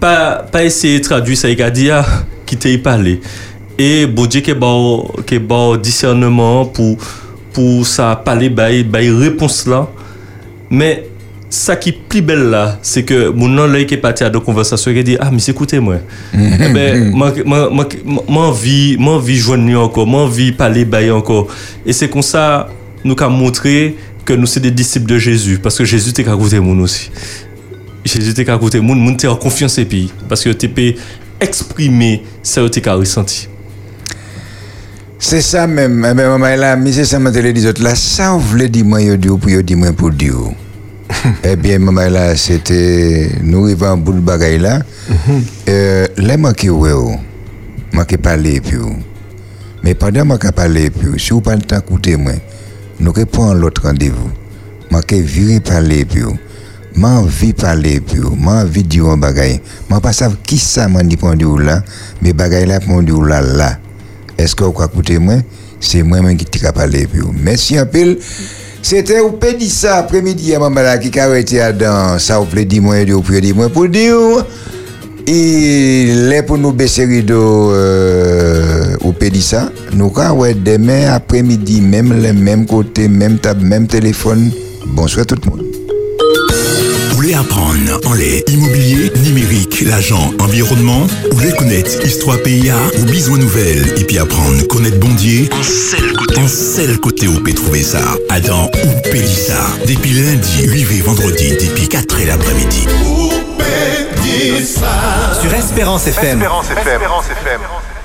pas, pas essayer de traduire ça, il a dit, ah, qui t'a y parlé. Et bon Dieu qui est bon, qui est bon discernement pour, pour ça parler, bah, bah, réponse là. Mais ça qui est plus belle là, c'est que mon nom là qui est parti à deux conversations, il dit, ah, mais écoutez-moi. eh ben, moi, moi, moi, moi, envie, moi, envie joindre encore, moi, envie parler, bah, encore. Et c'est comme ça, nous avons montré que nous sommes des disciples de Jésus, parce que Jésus t'es qu'à côté aussi. Jésus t'es qu'à côté moun, moun t'es en confiance et puis, parce que t'es peux exprimer ça que t'es qu'à ressenti. C'est ça même, ben, maman là, mais c'est ça, m'a télé dit là, ça vous voulez dire moi, yo pour yo dire pour Dieu. eh bien, maman là, c'était, nous arrivons en bout de bagaille là, euh, là, moi qui ouais, oh, parler puis, oh. mais pendant parler puis, si vous pas le temps d'écouter moi, nous répondons l'autre rendez-vous. Moi qui virer parler oh. moi envie parler oh. moi envie dire un bagaille. Moi pas savoir qui ça m'a dit pour là, mais bagaille là pour dire là là. Est-ce que vous écouter moi C'est moi-même qui t'ai parlé. Puis, merci un peu. C'était au ça après-midi à maman qui a été dans ça vous plaît dis moi et puis dis moi pour dire il est pour nous baisser rideau euh, au Pédissa. Nous ouais demain après-midi même les mêmes côtés, même table, même téléphone. Bonsoir tout le monde. Voulez apprendre en les immobilier, numérique, l'agent, environnement Ou les connaître histoire PIA ou besoin nouvelle et puis apprendre connaître Bondier En seul côté, en seul côté où peut trouver ça. Adam ou Pélissa. Depuis lundi, 8 et vendredi, depuis 4 et l'après-midi. Sur Espérance FM. Espérance FM.